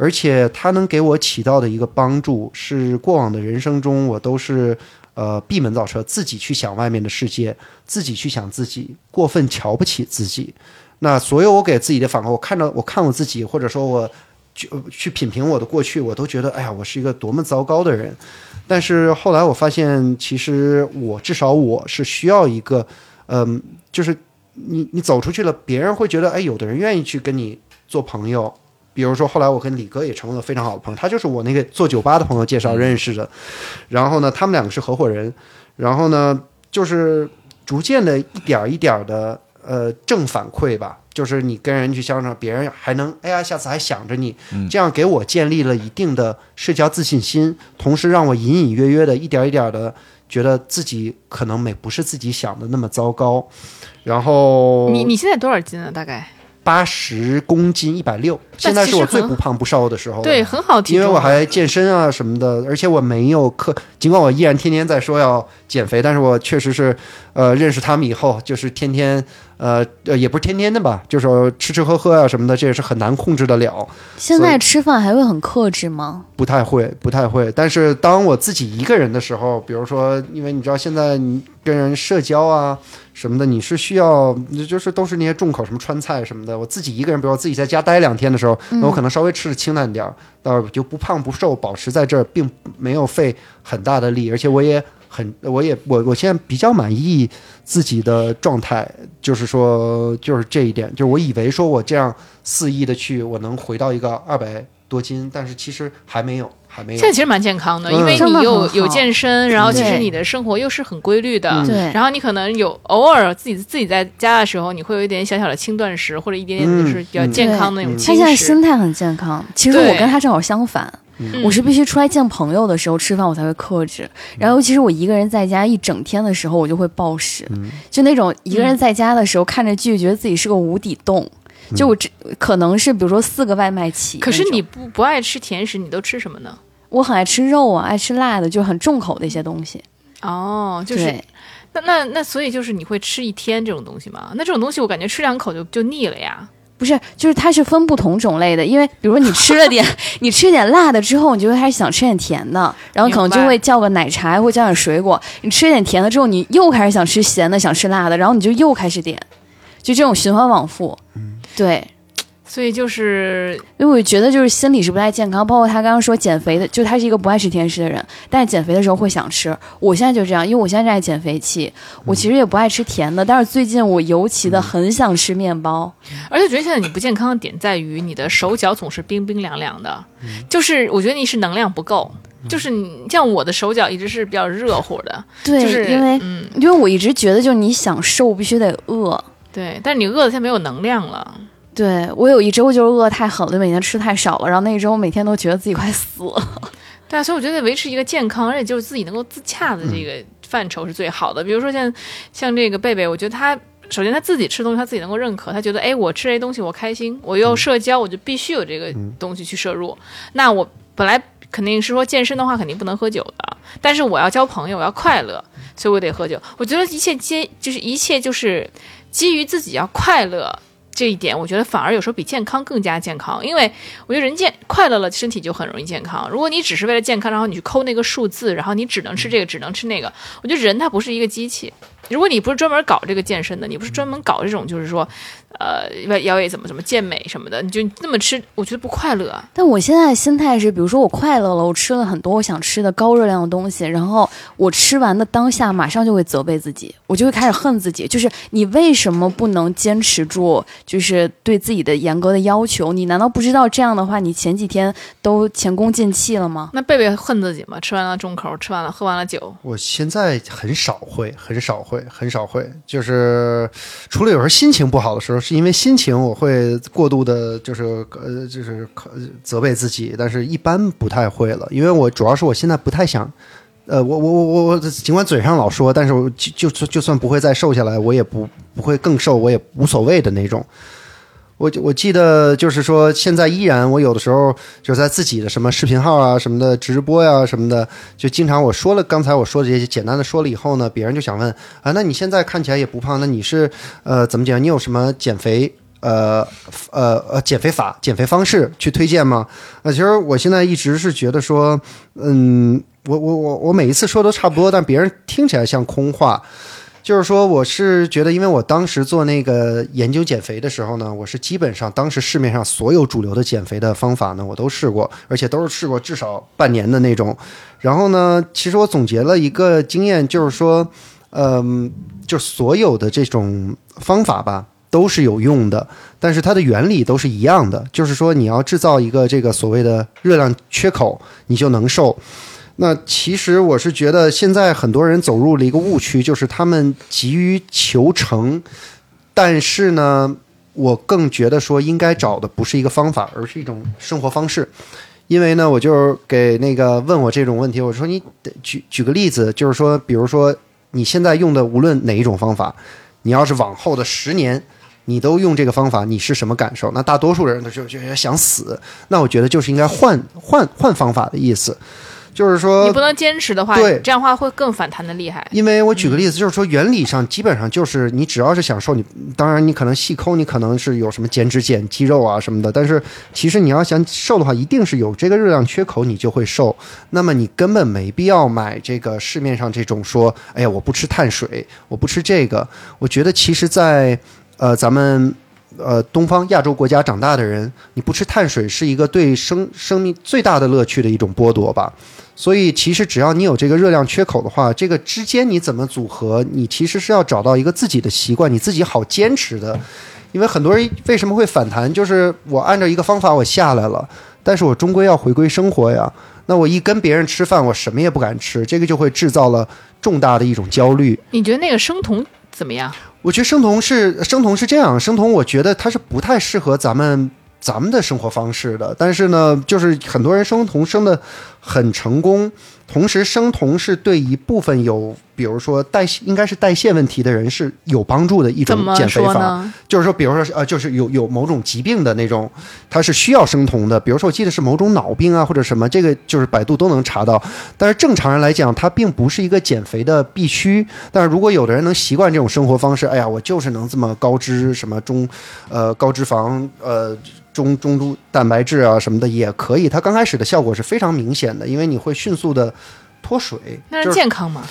而且它能给我起到的一个帮助是，过往的人生中我都是呃闭门造车，自己去想外面的世界，自己去想自己，过分瞧不起自己。那所有我给自己的反馈，我看到我看我自己，或者说我去去品评我的过去，我都觉得哎呀，我是一个多么糟糕的人。但是后来我发现，其实我至少我是需要一个，嗯、就是你你走出去了，别人会觉得哎，有的人愿意去跟你做朋友。比如说，后来我跟李哥也成为了非常好的朋友，他就是我那个做酒吧的朋友介绍认识的。然后呢，他们两个是合伙人。然后呢，就是逐渐的一点儿一点儿的呃正反馈吧，就是你跟人去相处，别人还能哎呀，下次还想着你，这样给我建立了一定的社交自信心，同时让我隐隐约约的一点儿一点的觉得自己可能没不是自己想的那么糟糕。然后你你现在多少斤啊？大概？八十公斤，一百六，现在是我最不胖不瘦的时候。对，很好体重。因为我还健身啊什么的，而且我没有克，尽管我依然天天在说要减肥，但是我确实是，呃，认识他们以后，就是天天，呃，呃，也不是天天的吧，就是吃吃喝喝啊什么的，这也是很难控制得了，现在吃饭还会很克制吗？不太会，不太会。但是当我自己一个人的时候，比如说，因为你知道现在你跟人社交啊什么的，你是需要，就是都是那些重口什么川菜什么的。我自己一个人，比如我自己在家待两天的时候，那我可能稍微吃的清淡点儿，倒就不胖不瘦，保持在这儿，并没有费很大的力，而且我也很，我也我我现在比较满意自己的状态，就是说就是这一点，就是我以为说我这样肆意的去，我能回到一个二百多斤，但是其实还没有，还没有现。在其实蛮健康的，嗯因为你有有健身，然后其实你的生活又是很规律的。嗯对然后你可能有偶尔自己自己在家的时候，你会有一点小小的轻断食，或者一点点就是比较嗯健康的那种他现在。心态很健康。其实我跟他正好相反，嗯我是必须出来见朋友的时候吃饭，我才会克制。然后尤其是我一个人在家一整天的时候，我就会暴食，就那种一个人在家的时候看着剧，觉得自己是个无底洞。就我这可能是比如说四个外卖起，可是你不不爱吃甜食，你都吃什么呢？我很爱吃肉啊，爱吃辣的，就很重口的一些东西。哦，就是那那那，所以就是你会吃一天这种东西吗？那这种东西我感觉吃两口就就腻了呀。不是，就是它是分不同种类的，因为比如说你吃了点，*laughs* 你吃点辣的之后，你就会开始想吃点甜的，然后可能就会叫个奶茶，或叫点水果。你吃点甜的之后，你又开始想吃咸的，想吃辣的，然后你就又开始点，就这种循环往复。对，所以就是因为我觉得就是心理是不太健康，包括他刚刚说减肥的，就他是一个不爱吃甜食的人，但是减肥的时候会想吃。我现在就这样，因为我现在在减肥期，我其实也不爱吃甜的，但是最近我尤其的很想吃面包。而且我觉得现在你不健康的点在于你的手脚总是冰冰凉凉的，就是我觉得你是能量不够。就是你像我的手脚一直是比较热乎的，对，就是因为、嗯因为我一直觉得就是你想瘦必须得饿。对，但是你饿的现在没有能量了。对我有一周就是饿太狠了，每天吃太少了，然后那一周每天都觉得自己快死了。*laughs* 对啊，所以我觉得维持一个健康，而且就是自己能够自洽的这个范畴是最好的。比如说像像这个贝贝，我觉得他首先他自己吃东西，他自己能够认可，他觉得哎，我吃这些东西我开心，我又社交，我就必须有这个东西去摄入。那我本来肯定是说健身的话，肯定不能喝酒的，但是我要交朋友，我要快乐，所以我得喝酒。我觉得一切皆就是一切就是基于自己要快乐。这一点，我觉得反而有时候比健康更加健康，因为我觉得人健快乐了，身体就很容易健康。如果你只是为了健康，然后你去抠那个数字，然后你只能吃这个，只能吃那个，我觉得人他不是一个机器。如果你不是专门搞这个健身的，你不是专门搞这种就是说，呃，要要怎么怎么健美什么的，你就那么吃，我觉得不快乐。但我现在的心态是，比如说我快乐了，我吃了很多我想吃的高热量的东西，然后我吃完的当下马上就会责备自己，我就会开始恨自己，就是你为什么不能坚持住，就是对自己的严格的要求？你难道不知道这样的话，你前几天都前功尽弃了吗？那贝贝恨自己吗？吃完了重口，吃完了喝完了酒，我现在很少会，很少会，很少会，就是除了有时候心情不好的时候，是因为心情我会过度的，就是呃，就是可责备自己，但是一般不太会了，因为我主要是我现在不太想。呃，我我我我我，尽管嘴上老说，但是我就就就算不会再瘦下来，我也不不会更瘦，我也无所谓的那种。我我记得就是说，现在依然我有的时候就在自己的什么视频号啊什么的直播呀、什么的，就经常我说了刚才我说的这些简单的说了以后呢，别人就想问啊，那你现在看起来也不胖，那你是呃怎么讲？你有什么减肥？呃呃呃，减肥法、减肥方式去推荐吗？啊，其实我现在一直是觉得说，嗯，我我我我每一次说都差不多，但别人听起来像空话。就是说，我是觉得，因为我当时做那个研究减肥的时候呢，我是基本上当时市面上所有主流的减肥的方法呢，我都试过，而且都是试过至少半年的那种。然后呢，其实我总结了一个经验，就是说，嗯，就所有的这种方法吧，都是有用的，但是它的原理都是一样的，就是说你要制造一个这个所谓的热量缺口，你就能瘦。那其实我是觉得，现在很多人走入了一个误区，就是他们急于求成，但是呢，我更觉得说应该找的不是一个方法，而是一种生活方式。因为呢，我就给那个问我这种问题，我说你举举个例子，就是说，比如说你现在用的无论哪一种方法，你要是往后的十年。你都用这个方法，你是什么感受？那大多数人都就就就想死。那我觉得就是应该换换换方法的意思，就是说你不能坚持的话，对这样的话会更反弹的厉害。因为我举个例子，就是说原理上基本上就是你只要是想瘦，你当然你可能细抠，你可能是有什么减脂减肌肉啊什么的，但是其实你要想瘦的话，一定是有这个热量缺口，你就会瘦。那么你根本没必要买这个市面上这种说，哎呀我不吃碳水，我不吃这个。我觉得其实在，呃咱们。呃，东方亚洲国家长大的人，你不吃碳水是一个对生生命最大的乐趣的一种剥夺吧。所以其实只要你有这个热量缺口的话，这个之间你怎么组合，你其实是要找到一个自己的习惯，你自己好坚持的。因为很多人为什么会反弹，就是我按照一个方法我下来了，但是我终归要回归生活呀。那我一跟别人吃饭，我什么也不敢吃，这个就会制造了重大的一种焦虑。你觉得那个生酮怎么样？我觉得生酮是生酮是这样，生酮我觉得它是不太适合咱们咱们的生活方式的。但是呢，就是很多人生酮生的很成功，同时生酮是对一部分有，比如说代谢应该是代谢问题的人是有帮助的一种减肥法。就是说，比如说呃，就是有有某种疾病的那种，它是需要生酮的。比如说，我记得是某种脑病啊，或者什么，这个就是百度都能查到。但是正常人来讲，它并不是一个减肥的必须。但是如果有的人能习惯这种生活方式，哎呀，我就是能这么高脂什么中，呃高脂肪呃中中度蛋白质啊什么的也可以。它刚开始的效果是非常明显的，因为你会迅速的脱水。那是是健康吗？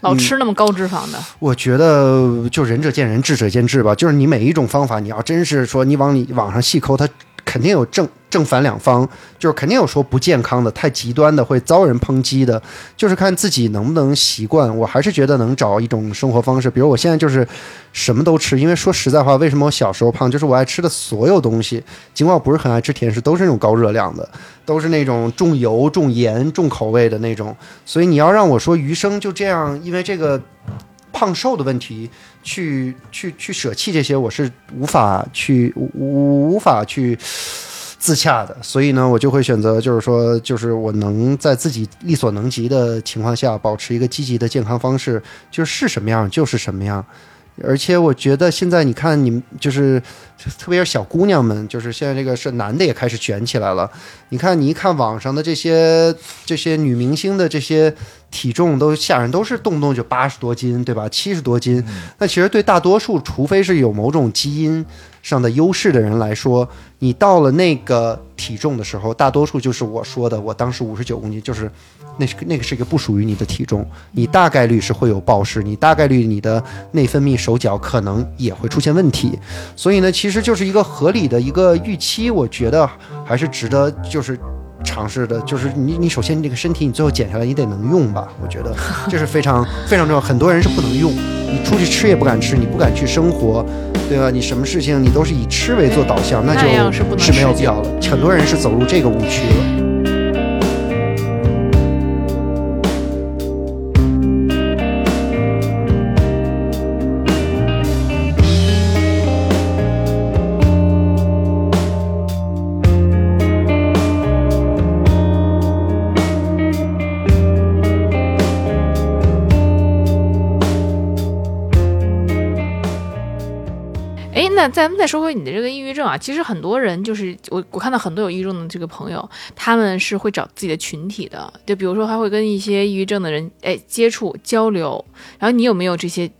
老吃那么高脂肪的，我觉得就仁者见仁，智者见智吧。就是你每一种方法，你要真是说你往你网上细抠，它肯定有正正反两方，就是肯定有说不健康的、太极端的会遭人抨击的，就是看自己能不能习惯。我还是觉得能找一种生活方式，比如我现在就是什么都吃，因为说实在话，为什么我小时候胖，就是我爱吃的所有东西，尽管我不是很爱吃甜食，都是那种高热量的，都是那种重油、重盐、重口味的那种。所以你要让我说余生就这样，因为这个胖瘦的问题去去去舍弃这些，我是无法去无无法去自洽的。所以呢，我就会选择，就是说，就是我能在自己力所能及的情况下，保持一个积极的健康方式，就是是什么样就是什么样。而且我觉得现在你看，你们就是特别是小姑娘们，就是现在这个是男的也开始卷起来了。你看，你一看网上的这些这些女明星的这些体重都吓人，都是动不动就八十多斤，对吧？七十多斤。那其实对大多数，除非是有某种基因上的优势的人来说，你到了那个体重的时候，大多数就是我说的，我当时五十九公斤，就是那是那个是一个不属于你的体重，你大概率是会有暴食，你大概率你的内分泌手脚可能也会出现问题。所以呢，其实就是一个合理的一个预期，我觉得还是值得就是尝试的。就是你你首先你这个身体你最后减下来你得能用吧，我觉得这是非常非常重要。很多人是不能用，你出去吃也不敢吃，你不敢去生活，对吧？你什么事情你都是以吃为做导向，那就是没有必要了。很多人是走入这个误区了。那咱们再说回你的这个抑郁症啊，其实很多人就是我我看到很多有抑郁症的这个朋友，他们是会找自己的群体的，就比如说他会跟一些抑郁症的人哎接触交流，然后你有没有这些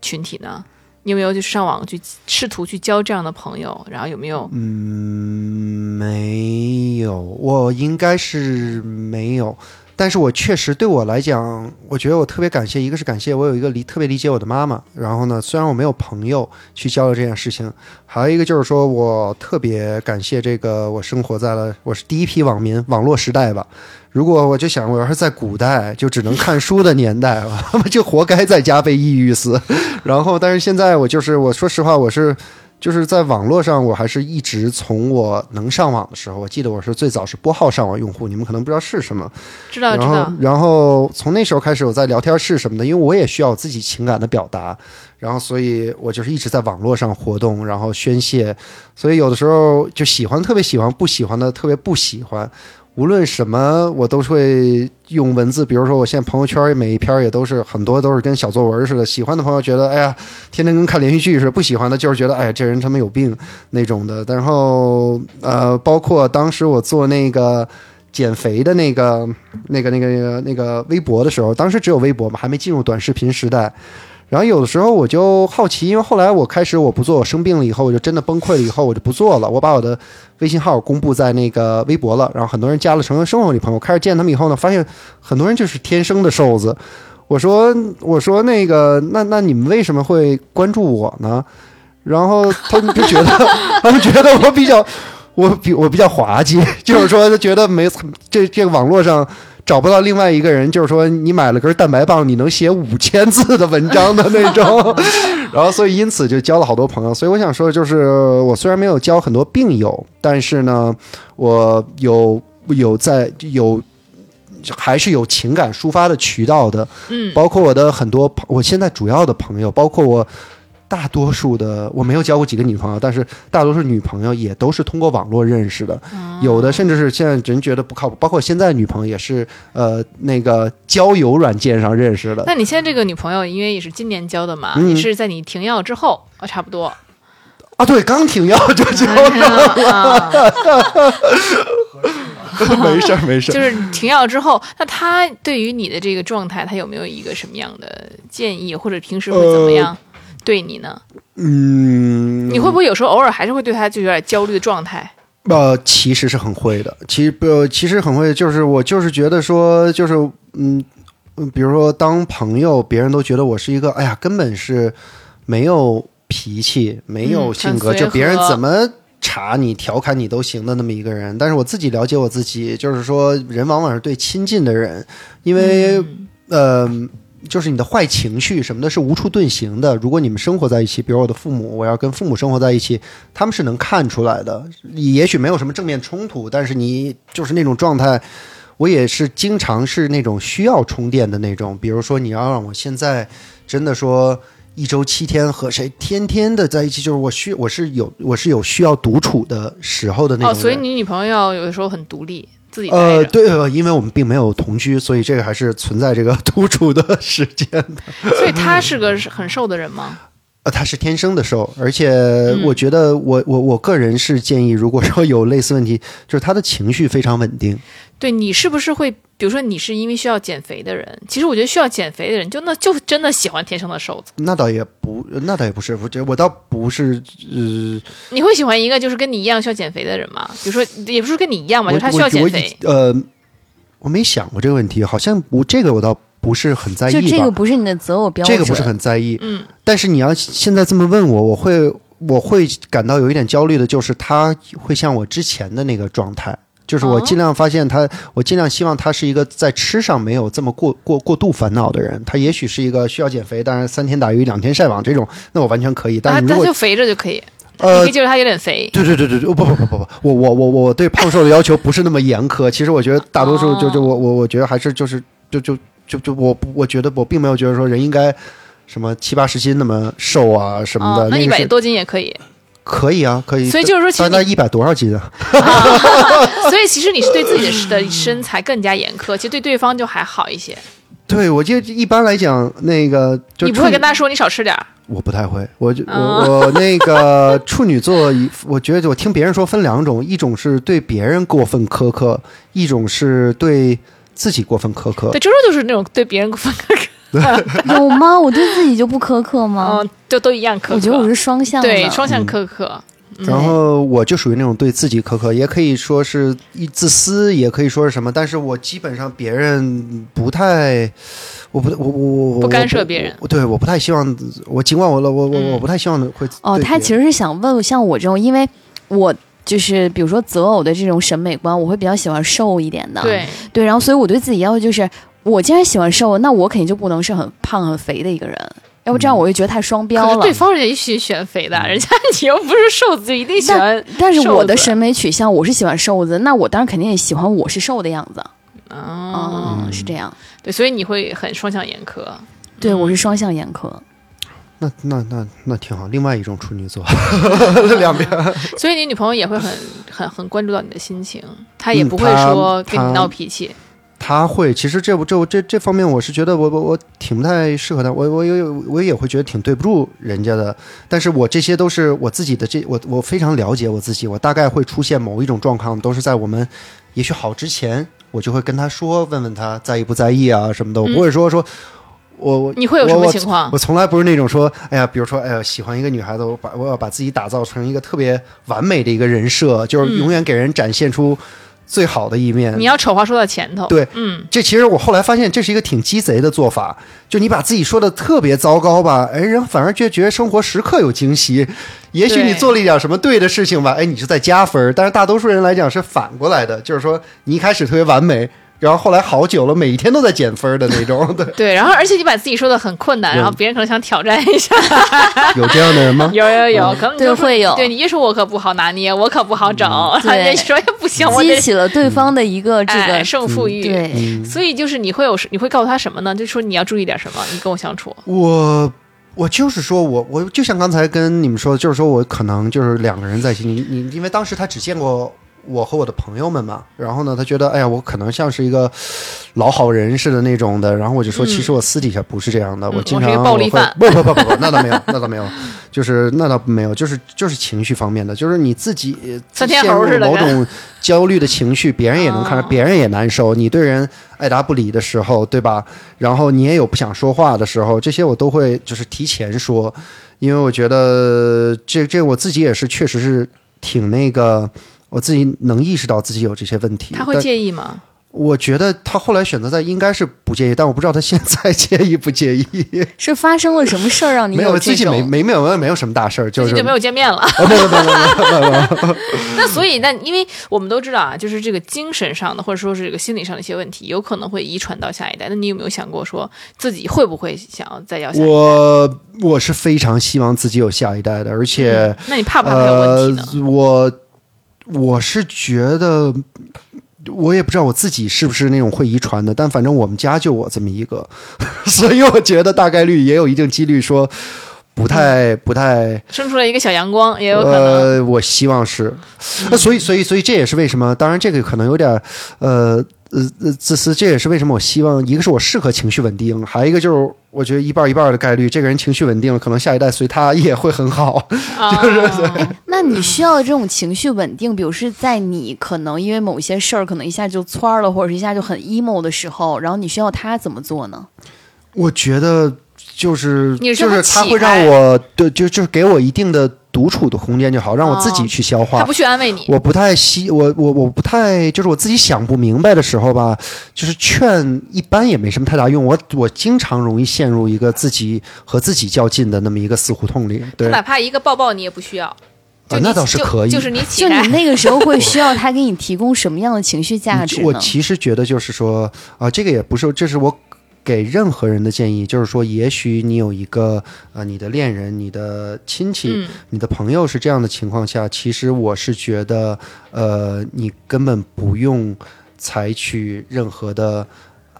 群体呢？你有没有就上网去试图去交这样的朋友？然后有没有？嗯，没有，我应该是没有。但是我确实对我来讲，我觉得我特别感谢，一个是感谢我有一个理特别理解我的妈妈，然后呢，虽然我没有朋友去交流这件事情，还有一个就是说我特别感谢这个我生活在了我是第一批网民网络时代吧。如果我就想我要是在古代就只能看书的年代，我就活该在家被抑郁死。然后，但是现在我就是我说实话，我是。就是在网络上，我还是一直从我能上网的时候，我记得我是最早是拨号上网用户，你们可能不知道是什么。知道知道，，然后从那时候开始，我在聊天室什么的，因为我也需要我自己情感的表达，然后所以我就是一直在网络上活动，然后宣泄，所以有的时候就喜欢特别喜欢，不喜欢的特别不喜欢。无论什么，我都会用文字，比如说我现在朋友圈每一篇也都是很多都是跟小作文似的。喜欢的朋友觉得，哎呀，天天跟看连续剧似的；不喜欢的，就是觉得，哎呀，这人他妈有病那种的。然后，呃，包括当时我做那个减肥的那个、那个、那个、那个、那个微博的时候，当时只有微博嘛，还没进入短视频时代。然后有的时候我就好奇，因为后来我开始我不做，我生病了以后，我就真的崩溃了，以后我就不做了。我把我的微信号公布在那个微博了，然后很多人加了成为生活里朋友。开始见他们以后呢，发现很多人就是天生的瘦子。我说我说那个那那你们为什么会关注我呢？然后他们就觉得他们觉得我比较我比我比较滑稽，就是说他觉得没这这个网络上。找不到另外一个人，就是说你买了根蛋白棒，你能写五千字的文章的那种，*laughs* 然后所以因此就交了好多朋友。所以我想说，就是我虽然没有交很多病友，但是呢，我有有在有还是有情感抒发的渠道的，嗯，包括我的很多朋，我现在主要的朋友，包括我大多数的，我没有交过几个女朋友，但是大多数女朋友也都是通过网络认识的，有的甚至是现在人觉得不靠谱，包括现在女朋友也是呃那个交友软件上认识的。那你现在这个女朋友，因为也是今年交的嘛，嗯你是在你停药之后啊，差不多。啊，对，刚停药就交上了，*laughs* *laughs* 没事儿没事儿。就是停药之后，那他对于你的这个状态，他有没有一个什么样的建议，或者平时会怎么样对你呢？嗯，你会不会有时候偶尔还是会对他就有点焦虑的状态？呃，其实是很会的，其实不，其实很会，就是我就是觉得说，就是嗯，嗯比如说当朋友，别人都觉得我是一个，哎呀，根本是没有脾气、没有嗯性格，就别人怎么查你、调侃你都行的那么一个人。但是我自己了解我自己，就是说，人往往是对亲近的人，因为、嗯呃。就是你的坏情绪什么的是无处遁形的。如果你们生活在一起，比如我的父母，我要跟父母生活在一起，他们是能看出来的。也许没有什么正面冲突，但是你就是那种状态，我也是经常是那种需要充电的那种。比如说，你要让我现在真的说一周七天和谁天天的在一起，就是我需我是有我是有需要独处的时候的那种哦，所以你女朋友有的时候很独立，自己呃，对，呃因为我们并没有同居，所以这个还是存在这个 *laughs* 独处的时间的。所以他是个很瘦的人吗？*laughs* 呃，他是天生的瘦，而且嗯我觉得我我我个人是建议，如果说有类似问题，就是他的情绪非常稳定。对你是不是会，比如说你是因为需要减肥的人，其实我觉得需要减肥的人就那就真的喜欢天生的瘦子。那倒也不，那倒也不是，我这我倒不是，呃，你会喜欢一个就是跟你一样需要减肥的人吗？比如说，也不是跟你一样吧，就是他需要减肥。呃，我没想过这个问题，好像我这个我倒不是很在意，就这个不是你的择偶标准，这个不是很在意。嗯，但是你要现在这么问我，我会我会感到有一点焦虑的，就是他会像我之前的那个状态。就是我哦尽量发现他，我尽量希望他是一个在吃上没有这么过过过度烦恼的人。他也许是一个需要减肥，但是三天打鱼两天晒网这种，那我完全可以。但啊，是如果、他就肥着就可以，你呃可以接受他有点肥。对对对对对，不不不不不，我我我我对胖瘦的要求不是那么严苛。其实我觉得大多数就就我我我觉得还是就是就就就就我我觉得我并没有觉得说人应该什么七八十斤那么瘦啊什么的，哦，那一百多斤也可以。可以啊可以。所以就是说其实但那一百多少斤啊？*laughs* 所以其实你是对自己的的身材更加严苛，其实对对方就还好一些。对，我就一般来讲，那个就你不会跟他说你少吃点儿。我不太会，我就我哦我那个处女座，我觉得我听别人说分两种，一种是对别人过分苛刻，一种是对自己过分苛刻对，。周周就是那种对别人过分苛刻，*laughs* 有吗？我对自己就不苛刻吗？嗯，就都一样苛刻。我觉得我是双向的，对双向苛刻。嗯然后我就属于那种对自己苛刻，也可以说是一自私，也可以说是什么，但是我基本上别人不太，我不我我我不干涉别人我对，我不太希望，我尽管我我我嗯我不太希望会哦，他其实是想问像我这种，因为我就是比如说择偶的这种审美观，我会比较喜欢瘦一点的。对，对，然后所以我对自己要求就是，我既然喜欢瘦，那我肯定就不能是很胖很肥的一个人，要不这样我就觉得太双标了。可是对方人家也许选肥的，*laughs* 人家你又不是瘦子，就一定喜欢。但是我的审美取向，我是喜欢瘦子，那我当然肯定也喜欢我是瘦的样子。哦，嗯，是这样。对，所以你会很双向严苛。对，我是双向严苛。那那那那挺好。另外一种处女座，*laughs* 两边所以你女朋友也会很很很关注到你的心情，她也嗯不会说跟你闹脾气。他会，其实这这这这方面，我是觉得我我我挺不太适合他，我我有我也会觉得挺对不住人家的。但是我这些都是我自己的这我我非常了解我自己，我大概会出现某一种状况，都是在我们也许好之前，我就会跟他说，问问他在意不在意啊什么的，我不会说说。我我你会有什我我么情况我？从来不是那种说，哎呀，比如说，哎呀，喜欢一个女孩子，我把我要把自己打造成一个特别完美的一个人设，就是嗯永远给人展现出最好的一面。你要丑话说到前头。对嗯，这其实我后来发现，这是一个挺鸡贼的做法。就你把自己说的特别糟糕吧，哎，人反而觉觉得生活时刻有惊喜。也许你做了一点什么对的事情吧，哎，你是在加分。但是大多数人来讲是反过来的，就是说你一开始特别完美，然后后来好久了，每一天都在减分的那种。*laughs* 对，对，然后而且你把自己说的很困难，然后别人可能想挑战一下。有这样的人吗？有有有，可能你就会有对你一说我可不好拿捏，我可不好整，对 *laughs* 人家说也不行，我激起了对方的一个这哎个胜负欲。对，嗯，所以就是你会有你会告诉他什么呢？就说你要注意点什么，你跟我相处。我我就是说我我就像刚才跟你们说的，就是说我可能就是两个人在一起，你你因为当时他只见过。我和我的朋友们嘛，然后呢，他觉得，哎呀，我可能像是一个老好人似的那种的，然后我就说，嗯其实我私底下不是这样的，嗯我经常我会暴力犯不不不不不，那倒没有，那倒没有，就是那倒没有，就是就是情绪方面的，就是你自己陷入某种焦虑的情绪，别人也能看哦着，别人也难受。你对人爱答不理的时候，对吧？然后你也有不想说话的时候，这些我都会就是提前说，因为我觉得这这我自己也是确实是挺那个，我自己能意识到自己有这些问题。他会介意吗？我觉得他后来选择在应该是不介意，但我不知道他现在介意不介意。*laughs* 是发生了什么事儿让你没有，这最近没种？没没有没有什么大事儿，就是就没有见面了。啊，没有没有没有没有没有，*laughs* 那所以，那因为我们都知道啊，就是这个精神上的，或者说是这个心理上的一些问题，有可能会遗传到下一代。那你有没有想过，说自己会不会想要再要下一代？我我是非常希望自己有下一代的，而且。那你怕不怕他有问题呢？呃，我我是觉得，我也不知道我自己是不是那种会遗传的，但反正我们家就我这么一个，*laughs* 所以我觉得大概率也有一定几率说不太不太。生出来一个小阳光也有可能。呃，我希望是，那所以所以所以这也是为什么，当然这个可能有点呃呃呃自私，这也是为什么我希望一个是我适合情绪稳定，还有一个就是我觉得一半一半的概率，这个人情绪稳定了，可能下一代随他也会很好。*laughs* 就是 *laughs* 那你需要这种情绪稳定，比如是在你可能因为某些事儿，可能一下就蹿儿了，或者是一下就很 emo 的时候，然后你需要他怎么做呢？我觉得就是就是他会让我对就就是给我一定的独处的空间就好，让我自己去消化。他不去安慰你。我不太希我我我不太就是我自己想不明白的时候吧，就是劝一般也没什么太大用。我我经常容易陷入一个自己和自己较劲的那么一个死胡同里。对，哪怕一个抱抱你也不需要。啊那倒是可以就是你 *laughs* 就你那个时候会需要他给你提供什么样的情绪价值我？其实觉得就是说啊、这个也不是，这是我给任何人的建议，就是说，也许你有一个呃，你的恋人、你的亲戚、嗯你的朋友是这样的情况下，其实我是觉得，呃，你根本不用采取任何的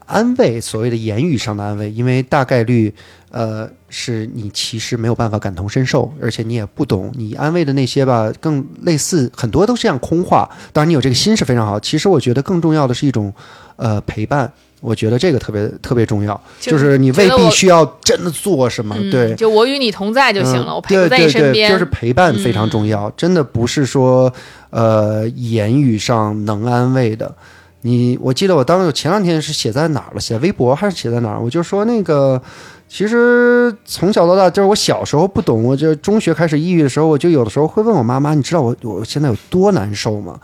安慰，所谓的言语上的安慰，因为大概率。呃，是你其实没有办法感同身受，而且你也不懂，你安慰的那些吧，更类似很多都是这样空话。当然，你有这个心是非常好。其实我觉得更重要的是一种呃陪伴，我觉得这个特别特别重要，就就是你未必需要真的做什么，嗯对。就我与你同在就行了，嗯我陪在你身边。嗯就是陪伴非常重要，真的不是说呃言语上能安慰的。你我记得我当时前两天是写在哪儿了？写在微博还是写在哪儿？我就说那个，其实从小到大，就是我小时候不懂，我就中学开始抑郁的时候，我就有的时候会问我妈妈，你知道我我现在有多难受吗？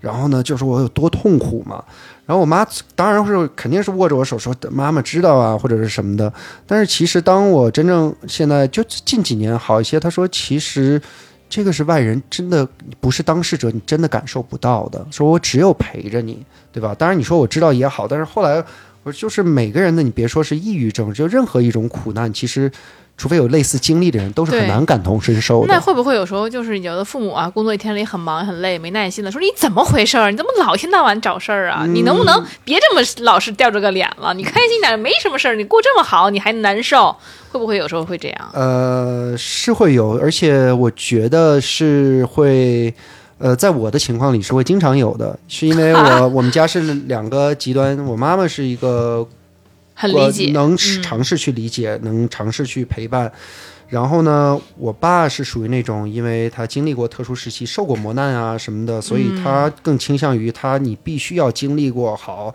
然后呢，就是我有多痛苦吗？然后我妈当然是肯定是握着我手说妈妈知道啊，或者是什么的。但是其实当我真正现在就近几年好一些，她说其实这个是外人真的不是当事者，你真的感受不到的。说我只有陪着你，对吧？当然你说我知道也好，但是后来我就是每个人的，你别说是抑郁症，就任何一种苦难，其实除非有类似经历的人，都是很难感同身受的。那会不会有时候就是有的父母啊，工作一天里很忙很累，没耐心的说你怎么回事儿？你怎么老一天到晚找事儿啊？你能不能别这么老是吊着个脸了？你开心点，没什么事儿，你过这么好，你还难受？会不会有时候会这样？呃，是会有，而且我觉得是会，呃，在我的情况里是会经常有的，是因为我 *laughs* 我们家是两个极端，我妈妈是一个我很理解，能嗯尝试去理解，能尝试去陪伴。然后呢，我爸是属于那种，因为他经历过特殊时期，受过磨难啊什么的，所以他更倾向于他你必须要经历过好，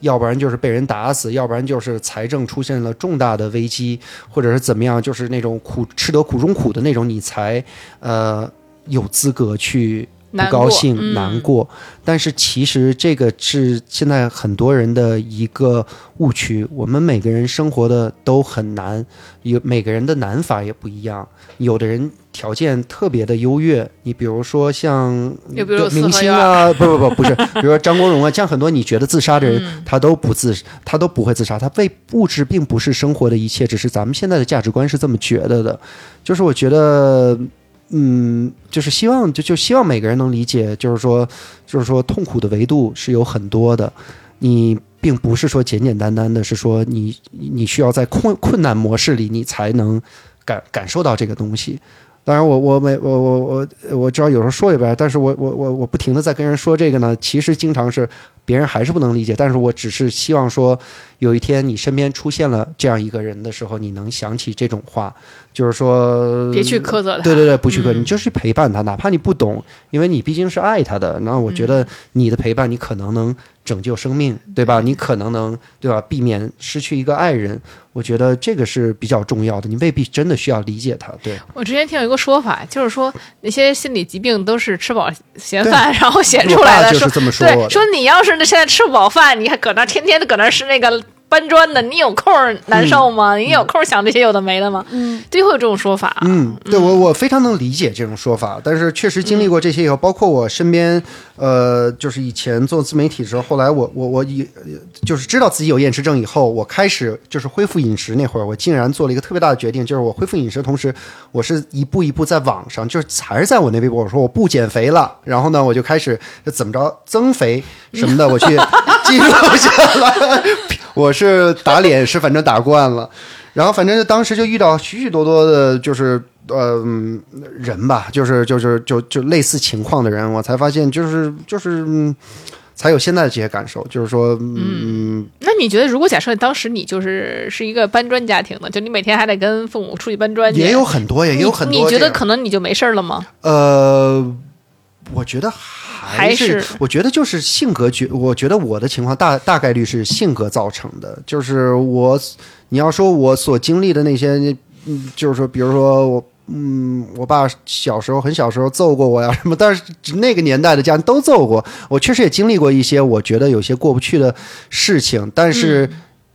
要不然就是被人打死，要不然就是财政出现了重大的危机，或者是怎么样，就是那种苦吃得苦中苦的那种，你才呃有资格去不高兴、嗯难过。但是其实这个是现在很多人的一个误区，我们每个人生活的都很难，有每个人的难法也不一样。有的人条件特别的优越，你比如说像明星啊，*laughs* 不不不不是，比如说张国荣啊，像很多你觉得自杀的人，嗯他都不自，他都不会自杀，他被物质并不是生活的一切，只是咱们现在的价值观是这么觉得的。就是我觉得，嗯，就是希望就就希望每个人能理解，就是说，就是说痛苦的维度是有很多的，你并不是说简简单单的是说你你需要在困困难模式里你才能感感受到这个东西。当然我，我每我我我我知道有时候说一遍，但是我我我我不停的在跟人说这个呢，其实经常是别人还是不能理解，但是我只是希望说，有一天你身边出现了这样一个人的时候，你能想起这种话，就是说别去苛责他。对对对，不去苛，嗯你就是陪伴他，哪怕你不懂，因为你毕竟是爱他的。那我觉嗯得你的陪伴，你可能能拯救生命，对吧？你可能能对吧，避免失去一个爱人。我觉得这个是比较重要的，你未必真的需要理解他。对，我之前听有一个说法，就是说那些心理疾病都是吃饱闲饭然后闲出来的，就是这么说对，说你要是那现在吃不饱饭，你还搁那天天的搁那吃那个搬砖的，你有空难受吗？你有空想这些有的没的吗？嗯，对，会有这种说法。嗯，对我我非常能理解这种说法，但是确实经历过这些以后，包括我身边，呃，就是以前做自媒体的时候，后来我我我以就是知道自己有厌食症以后，我开始就是恢复饮食那会儿，我竟然做了一个特别大的决定，就是我恢复饮食的同时，我是一步一步在网上，就是还是在我那微博，我说我不减肥了，然后呢，我就开始怎么着增肥什么的，我去 *laughs* 记录下来，*laughs* 我是打脸是反正打惯了。然后反正就当时就遇到许许多多的，就是呃嗯人吧，就是就是就就类似情况的人，我才发现就是就是、嗯、才有现在的这些感受，就是说嗯那你觉得，如果假设当时你就是是一个搬砖家庭的，就你每天还得跟父母出去搬砖，也有很多，也有很多你。你觉得可能你就没事儿了吗？呃，我觉得还还是我觉得就是性格决，我觉得我的情况大大概率是性格造成的，就是我，你要说我所经历的那些，嗯，就是说，比如说我。嗯，我爸小时候很小时候揍过我呀什么，但是那个年代的家人都揍过我，确实也经历过一些我觉得有些过不去的事情，但是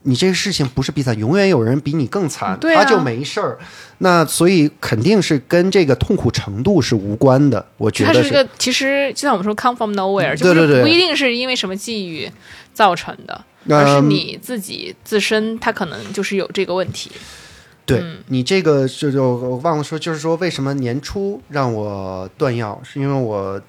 你这个事情不是比惨，永远有人比你更惨，对啊他就没事儿。那所以肯定是跟这个痛苦程度是无关的，我觉得它是一个，其实就像我们说 come from nowhere，就是不一定是因为什么际遇造成的，而是嗯你自己自身，他可能就是有这个问题。对、嗯你这个就就我忘了说，就是说为什么年初让我断药，是因为我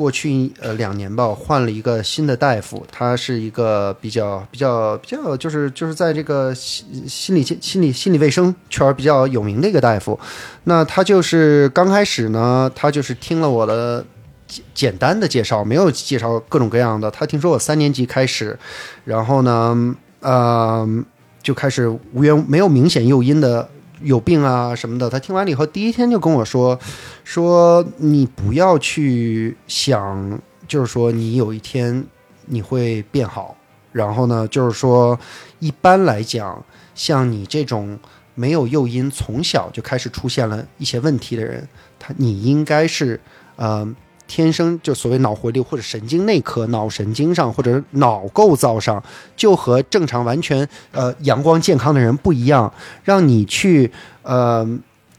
过去呃两年吧，换了一个新的大夫，他是一个比较比较比较就是就是在这个心心理心理心理卫生圈比较有名的一个大夫。那他就是刚开始呢，他就是听了我的。简简单的介绍，没有介绍各种各样的。他听说我三年级开始，然后呢，呃，就开始无缘没有明显诱因的有病啊什么的。他听完了以后，第一天就跟我说，说你不要去想，就是说你有一天你会变好。然后呢，就是说一般来讲，像你这种没有诱因，从小就开始出现了一些问题的人，他你应该是呃。天生就所谓脑回路或者神经内科、脑神经上或者脑构造上，就和正常完全呃阳光健康的人不一样，让你去呃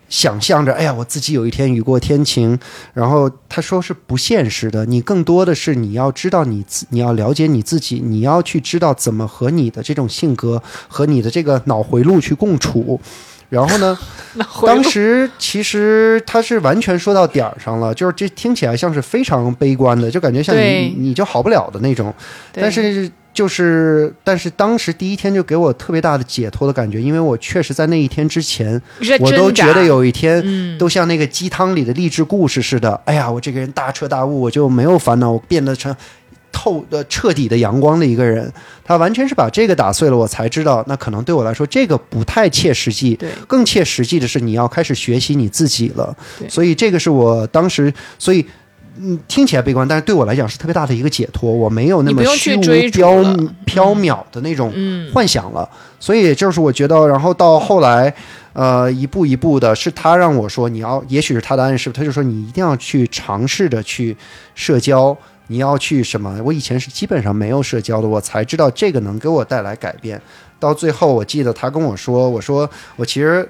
想象着，哎呀，我自己有一天雨过天晴。然后他说是不现实的，你更多的是你要知道你自，你要了解你自己，你要去知道怎么和你的这种性格和你的这个脑回路去共处。然后呢，*laughs* 当时其实他是完全说到点儿上了，就是这听起来像是非常悲观的，就感觉像你你就好不了的那种。但是就是，但是当时第一天就给我特别大的解脱的感觉，因为我确实在那一天之前，我都觉得有一天嗯，都像那个鸡汤里的励志故事似的。哎呀，我这个人大彻大悟，我就没有烦恼，我变得成透的彻底的阳光的一个人。他完全是把这个打碎了，我才知道，那可能对我来说这个不太切实际。对更切实际的是，你要开始学习你自己了对。所以这个是我当时，所以。嗯，听起来悲观，但是对我来讲是特别大的一个解脱。我没有那么虚无缥缥缈的那种嗯，幻想了。所以就是我觉得，然后到后来，呃，一步一步的，是他让我说，你要，也许是他的暗示，他就说你一定要去尝试着去社交，你要去什么？我以前是基本上没有社交的，我才知道这个能给我带来改变。到最后，我记得他跟我说，我说我其实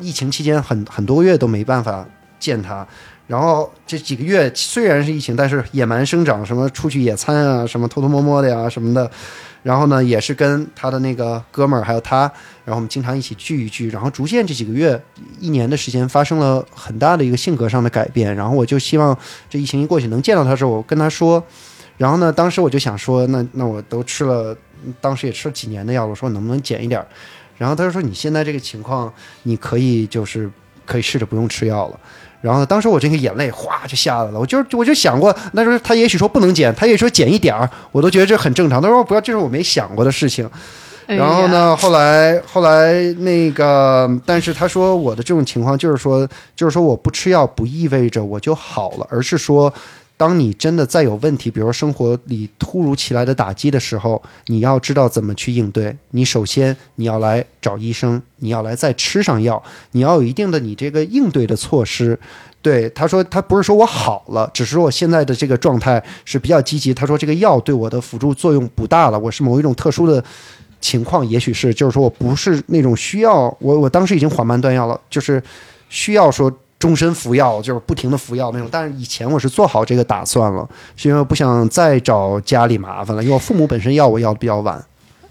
疫情期间很很多月都没办法见他。然后这几个月虽然是疫情，但是野蛮生长，什么出去野餐啊，什么偷偷摸摸的呀，什么的。然后呢，也是跟他的那个哥们儿还有他，然后我们经常一起聚一聚。然后逐渐这几个月、一年的时间，发生了很大的一个性格上的改变。然后我就希望这疫情一过去，能见到他的时候，我跟他说。然后呢，当时我就想说，那那我都吃了，当时也吃了几年的药了，说能不能减一点儿？然后他就说你现在这个情况，你可以就是可以试着不用吃药了。然后呢，当时我这个眼泪哗就下来了，我就我就想过，那时候他也许说不能减，他也说减一点儿，我都觉得这很正常。他说不要，这是我没想过的事情。然后？呢，后来后来那个，但是他说我的这种情况就是说，就是说我不吃药不意味着我就好了，而是说。当你真的再有问题，比如说生活里突如其来的打击的时候，你要知道怎么去应对。你首先你要来找医生，你要来再吃上药，你要有一定的你这个应对的措施。对，他说他不是说我好了，只是我现在的这个状态是比较积极。他说这个药对我的辅助作用不大了，我是某一种特殊的情况，也许是就是说我不是那种需要我我当时已经缓慢断药了，就是需要说终身服药，就是不停的服药那种。但是以前我是做好这个打算了，是因为我不想再找家里麻烦了，因为我父母本身要我要的比较晚。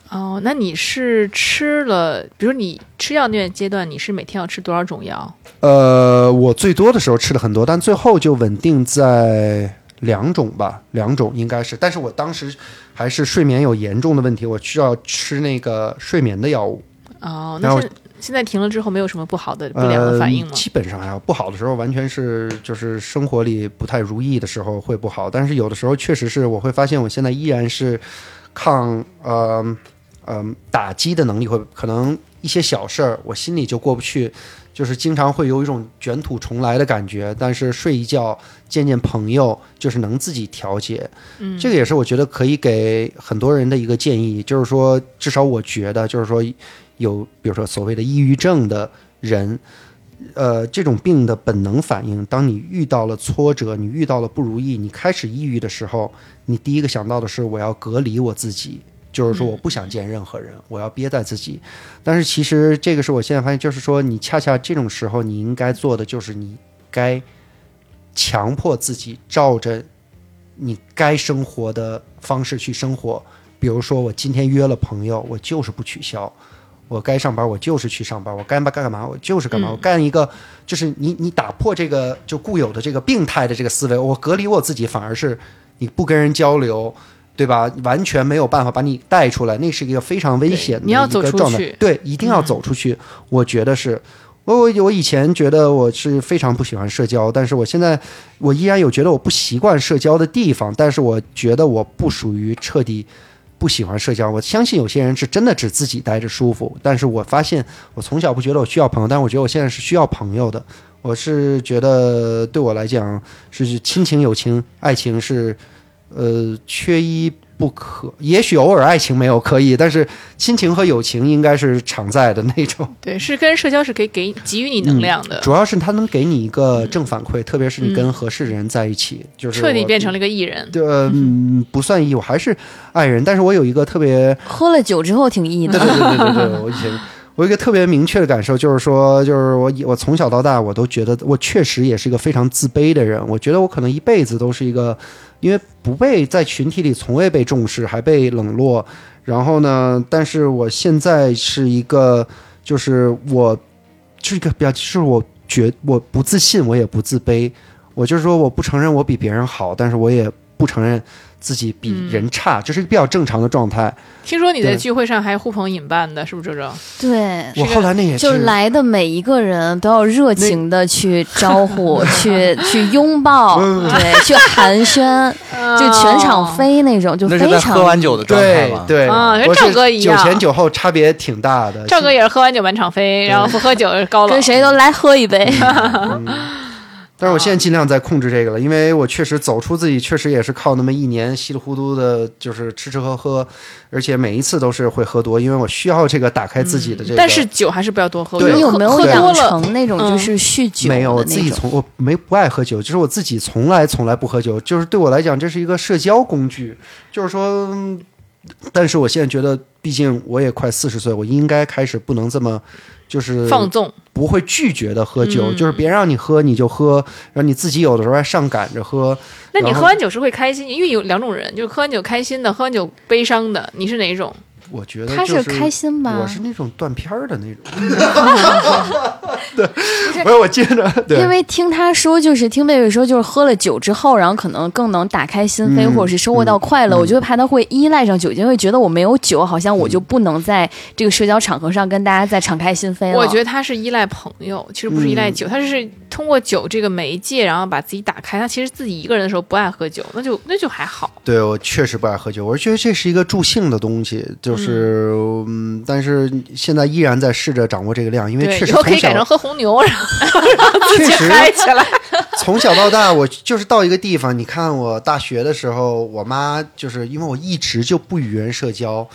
哦，那你是吃了，比如你吃药那个阶段，你是每天要吃多少种药？呃，我最多的时候吃了很多，但最后就稳定在两种吧，两种应该是。但是我当时还是睡眠有严重的问题，我需要吃那个睡眠的药物。哦，那现现在停了之后没有什么不好的不良的反应吗呃？？基本上还好，不好的时候完全是就是生活里不太如意的时候会不好，但是有的时候确实是我会发现我现在依然是抗呃呃打击的能力会可能一些小事儿我心里就过不去。就是经常会有一种卷土重来的感觉，但是睡一觉见见朋友，就是能自己调节。嗯，这个也是我觉得可以给很多人的一个建议，就是说，至少我觉得，就是说，有比如说所谓的抑郁症的人，呃，这种病的本能反应，当你遇到了挫折，你遇到了不如意，你开始抑郁的时候，你第一个想到的是我要隔离我自己。就是说，我不想见任何人，我要憋在自己。但是其实这个是我现在发现，就是说，你恰恰这种时候，你应该做的就是你该强迫自己照着你该生活的方式去生活。比如说，我今天约了朋友，我就是不取消；我该上班，我就是去上班；我该干干嘛，我就是干嘛。嗯我干一个，就是你你打破这个就固有的这个病态的这个思维，我隔离我自己，反而是你不跟人交流。对吧？完全没有办法把你带出来，那是一个非常危险的对你要走出一个状态去。对，一定要嗯走出去。我觉得是，我我我以前觉得我是非常不喜欢社交，但是我现在我依然有觉得我不习惯社交的地方，但是我觉得我不属于彻底不喜欢社交。我相信有些人是真的只自己待着舒服，但是我发现我从小不觉得我需要朋友，但我觉得我现在是需要朋友的。我是觉得对我来讲是亲情、友情、爱情是呃缺一不可。也许偶尔爱情没有可以，但是亲情和友情应该是常在的那种。*laughs* 对，是跟社交是可以给给予你能量的，主要是它能给你一个正反馈，特别是你跟合适的人在一起，就是彻底变成了一个艺人。对，呃嗯，不算艺，我还是爱人，但是我有一个特别，喝了酒之后挺艺的。对对对对对对，我以前我有一个特别明确的感受，就是说，就是我我从小到大，我都觉得我确实也是一个非常自卑的人，我觉得我可能一辈子都是一个，因为不被在群体里从未被重视，还被冷落，然后呢，但是我现在是一个，就是我是一个比较，就是我觉我不自信，我也不自卑，我就是说我不承认我比别人好，但是我也不承认自己比人差，这是一个比较正常的状态。听说你在聚会上还呼朋引伴的，是不是这种？对，我后来那也就是来的每一个人都要热情的去招呼、*laughs* 去去拥抱，嗯对，去寒暄，*laughs* 就全场飞那种，就那是在非常喝完酒的状态嘛？对，啊跟赵哥一样酒前酒后差别挺大的。赵哥也是喝完酒满场飞，然后不喝酒高冷跟。谁都来喝一杯。*laughs* 但是我现在尽量在控制这个了，因为我确实走出自己，确实也是靠那么一年稀里糊涂的，就是吃吃喝喝，而且每一次都是会喝多，因为我需要这个打开自己的这个。但是酒还是不要多喝。对你有没有喝多那种就是酗酒没有，我的那种？自己从我没不爱喝酒，就是我自己从来从来不喝酒，就是对我来讲这是一个社交工具，就是说，嗯但是我现在觉得，毕竟我也快四十岁，我应该开始不能这么。就是放纵，不会拒绝的喝酒，嗯就是别让你喝你就喝，然后你自己有的时候还上赶着喝。那你喝完酒是会开心？因为有两种人，就是喝完酒开心的，喝完酒悲伤的。你是哪一种？我觉得他就是开心吧我？是那种断片儿的那种。对，不是我接着，对，因为听他说，就是听贝贝说，就是喝了酒之后，然后可能更能打开心扉，嗯或者是收获到快乐。嗯我就会怕他会依赖上酒精，会觉得我没有酒，好像我就不能在这个社交场合上跟大家再敞开心扉了。我觉得他是依赖朋友，其实不是依赖酒，他是通过酒这个媒介，然后把自己打开。他其实自己一个人的时候不爱喝酒，那就那就还好。对我确实不爱喝酒，我觉得这是一个助兴的东西，就是嗯，但是现在依然在试着掌握这个量，因为，确实从以后可以改成小喝红牛，然后 *laughs* 确实嗨起来。从小到大，我就是到一个地方，你看我大学的时候，我妈就是因为我一直就不与人社交，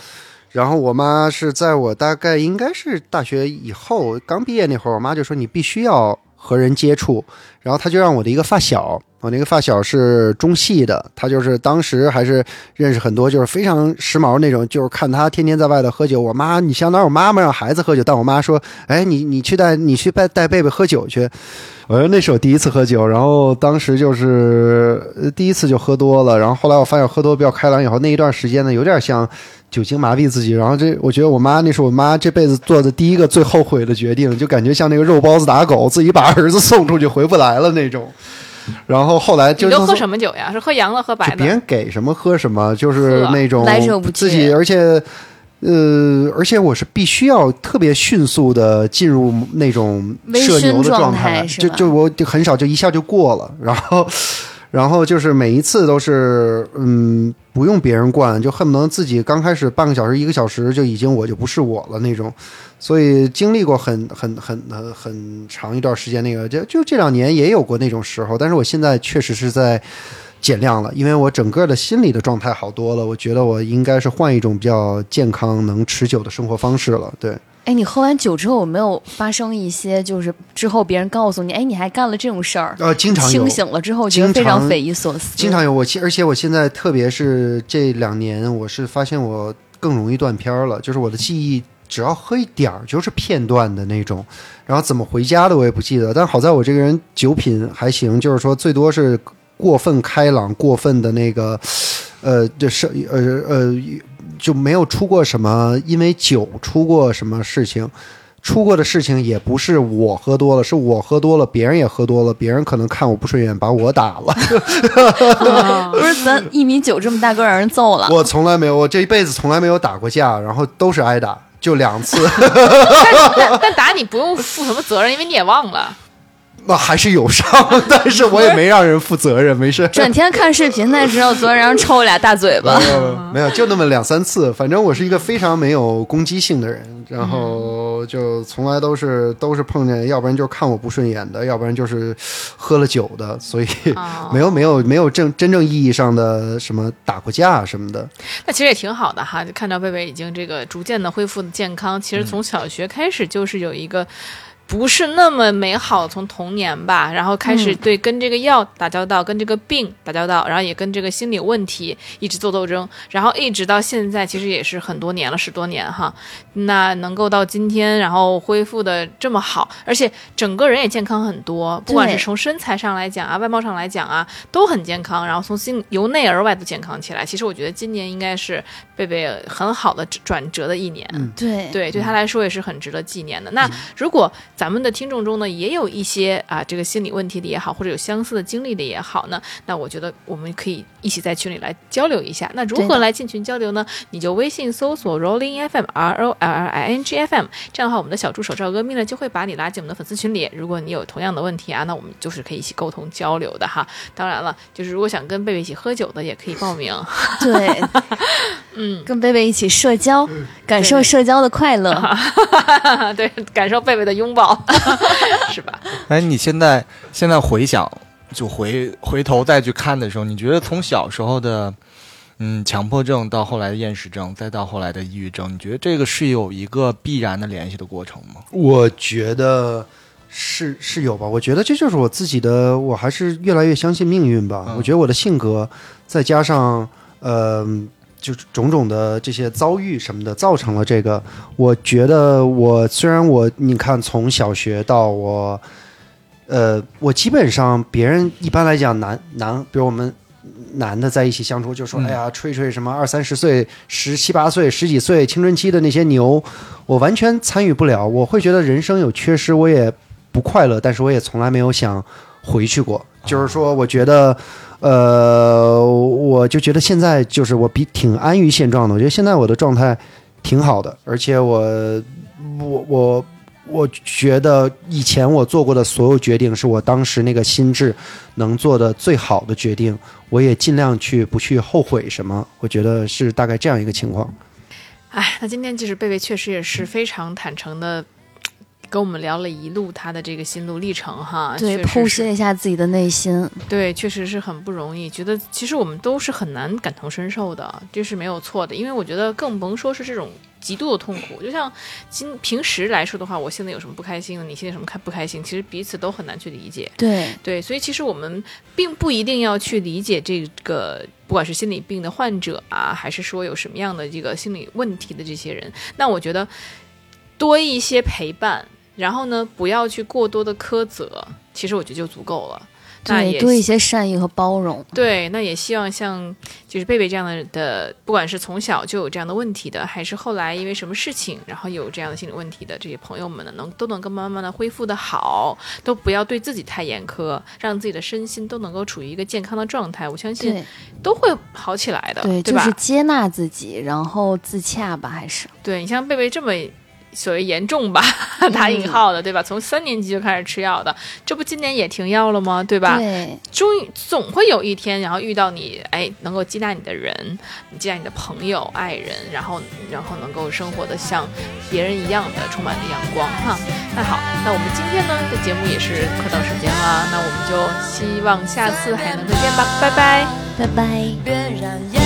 然后我妈是在我大概应该是大学以后刚毕业那会儿，我妈就说你必须要和人接触，然后他就让我的一个发小，我那个发小是中戏的，他就是当时还是认识很多就是非常时髦那种，就是看他天天在外头喝酒。我妈，你想哪有妈妈让孩子喝酒？但我妈说，哎，你你去带你去带带贝贝喝酒去。我说那是我第一次喝酒，然后当时就是第一次就喝多了，然后后来我发现喝多比较开朗以后，那一段时间呢有点像酒精麻痹自己，然后这我觉得我妈那是我妈这辈子做的第一个最后悔的决定，就感觉像那个肉包子打狗，自己把儿子送出去回不来了那种。*laughs* 然后后来就你都喝什么酒呀？是喝洋的，喝白的别人？给什么喝什么，就是那种自己，而且。呃，而且我是必须要特别迅速的进入那种微社牛的醺状状态，态是吧就就我就很少就一下就过了，然后，然后就是每一次都是嗯不用别人灌，就恨不得自己刚开始半个小时一个小时就已经我就不是我了那种，所以经历过很很很很很长一段时间那个，就就这两年也有过那种时候，但是我现在确实是在。减量了，因为我整个的心理的状态好多了，我觉得我应该是换一种比较健康、能持久的生活方式了。对，哎，你喝完酒之后有没有发生一些，就是之后别人告诉你，哎，你还干了这种事儿？呃，经常有清，醒了之后觉得非常匪夷所思。经常有我，而且我现在特别是这两年，我是发现我更容易断片儿了，就是我的记忆只要喝一点儿就是片段的那种，然后怎么回家的我也不记得。但好在我这个人酒品还行，就是说最多是过分开朗、过分的那个，呃，就是呃呃就没有出过什么因为酒出过什么事情。出过的事情也不是我喝多了，是我喝多了，别人也喝多了，别人可能看我不顺眼，把我打了。啊 *laughs* 不是咱一米九这么大个儿让人揍了，我从来没有，我这一辈子从来没有打过架，然后都是挨打，就两次，*laughs* 但 *laughs* 但打你不用负什么责任，因为你也忘了。那还是有伤，但是我也没让人负责任，没事。*laughs* 转天看视频才知道昨天让人抽我俩大嘴巴。没 *laughs* 有没有，就那么两三次。反正我是一个非常没有攻击性的人，然后就从来都是都是碰见，要不然就是看我不顺眼的，要不然就是喝了酒的，所以哦 *laughs* 没有没有没有正真正意义上的什么打过架什么的。那其实也挺好的哈，就看到贝贝已经这个逐渐的恢复的健康。其实从小学开始就是有一个。不是那么美好，从童年吧，然后开始对跟这个药打交道，跟这个病打交道，然后也跟这个心理问题一直做斗争，然后一直到现在，其实也是很多年了，十多年哈。那能够到今天，然后恢复的这么好，而且整个人也健康很多，不管是从身材上来讲啊，外貌上来讲啊，都很健康，然后从心由内而外都健康起来。其实我觉得今年应该是贝贝很好的转折的一年。对对，对他来说也是很值得纪念的。那如果咱们的听众中呢，也有一些啊这个心理问题的也好，或者有相似的经历的也好呢，那我觉得我们可以一起在群里来交流一下。那如何来进群交流呢？你就微信搜索 Rolling FM R O L L I N G F M，这样的话，我们的小助手赵哥咪呢就会把你拉进我们的粉丝群里。如果你有同样的问题啊，那我们就是可以一起沟通交流的哈。当然了，就是如果想跟贝贝一起喝酒的，也可以报名。对，*laughs* 嗯，跟贝贝一起社交，感受社交的快乐。*laughs* 对，感受贝贝的拥抱，*laughs* 是吧？哎，你现在现在回想，就回回头再去看的时候，你觉得从小时候的嗯强迫症到后来的厌食症，再到后来的抑郁症，你觉得这个是有一个必然的联系的过程吗？我觉得是是有吧，我觉得这就是我自己的，我还是越来越相信命运吧。嗯我觉得我的性格，再加上呃，就是种种的这些遭遇什么的，造成了这个。我觉得我虽然我你看从小学到我，呃，我基本上别人一般来讲男男，比如我们。男的在一起相处，就说：“嗯哎呀，吹吹什么二三十岁、十七八岁、十几岁青春期的那些牛，我完全参与不了。我会觉得人生有缺失，我也不快乐，但是我也从来没有想回去过。就是说，我觉得，呃，我就觉得现在就是我比挺安于现状的。我觉得现在我的状态挺好的，而且我，我我。我觉得以前我做过的所有决定，是我当时那个心智能做的最好的决定。我也尽量去不去后悔什么。我觉得是大概这样一个情况。哎，那今天就是贝贝确实也是非常坦诚的跟我们聊了一路他的这个心路历程哈，对，剖析了一下自己的内心。对，确实是很不容易。觉得其实我们都是很难感同身受的，这是没有错的。因为我觉得更甭说是这种极度的痛苦。就像今平时来说的话，我现在有什么不开心的，你现在什么开不开心，其实彼此都很难去理解。对，对，所以其实我们并不一定要去理解这个，不管是心理病的患者啊，还是说有什么样的这个心理问题的这些人，那我觉得多一些陪伴，然后呢，不要去过多的苛责，其实我觉得就足够了。那对，也多一些善意和包容。对，那也希望像就是贝贝这样的的，不管是从小就有这样的问题的，还是后来因为什么事情，然后有这样的心理问题的这些朋友们呢，能都能够慢慢的恢复的好，都不要对自己太严苛，让自己的身心都能够处于一个健康的状态，我相信都会好起来的，对，对吧？就是接纳自己，然后自洽吧，还是对你像贝贝这么。所谓严重吧，*laughs* 打引号的，对吧？从三年级就开始吃药的，这不今年也停药了吗？对吧？对终于总会有一天，然后遇到你，哎，能够接纳你的人，你接纳你的朋友、爱人，然后然后能够生活的像别人一样的充满了阳光哈。那好，那我们今天呢的节目也是快到时间了，那我们就希望下次还能再见吧，拜拜。拜拜。别让眼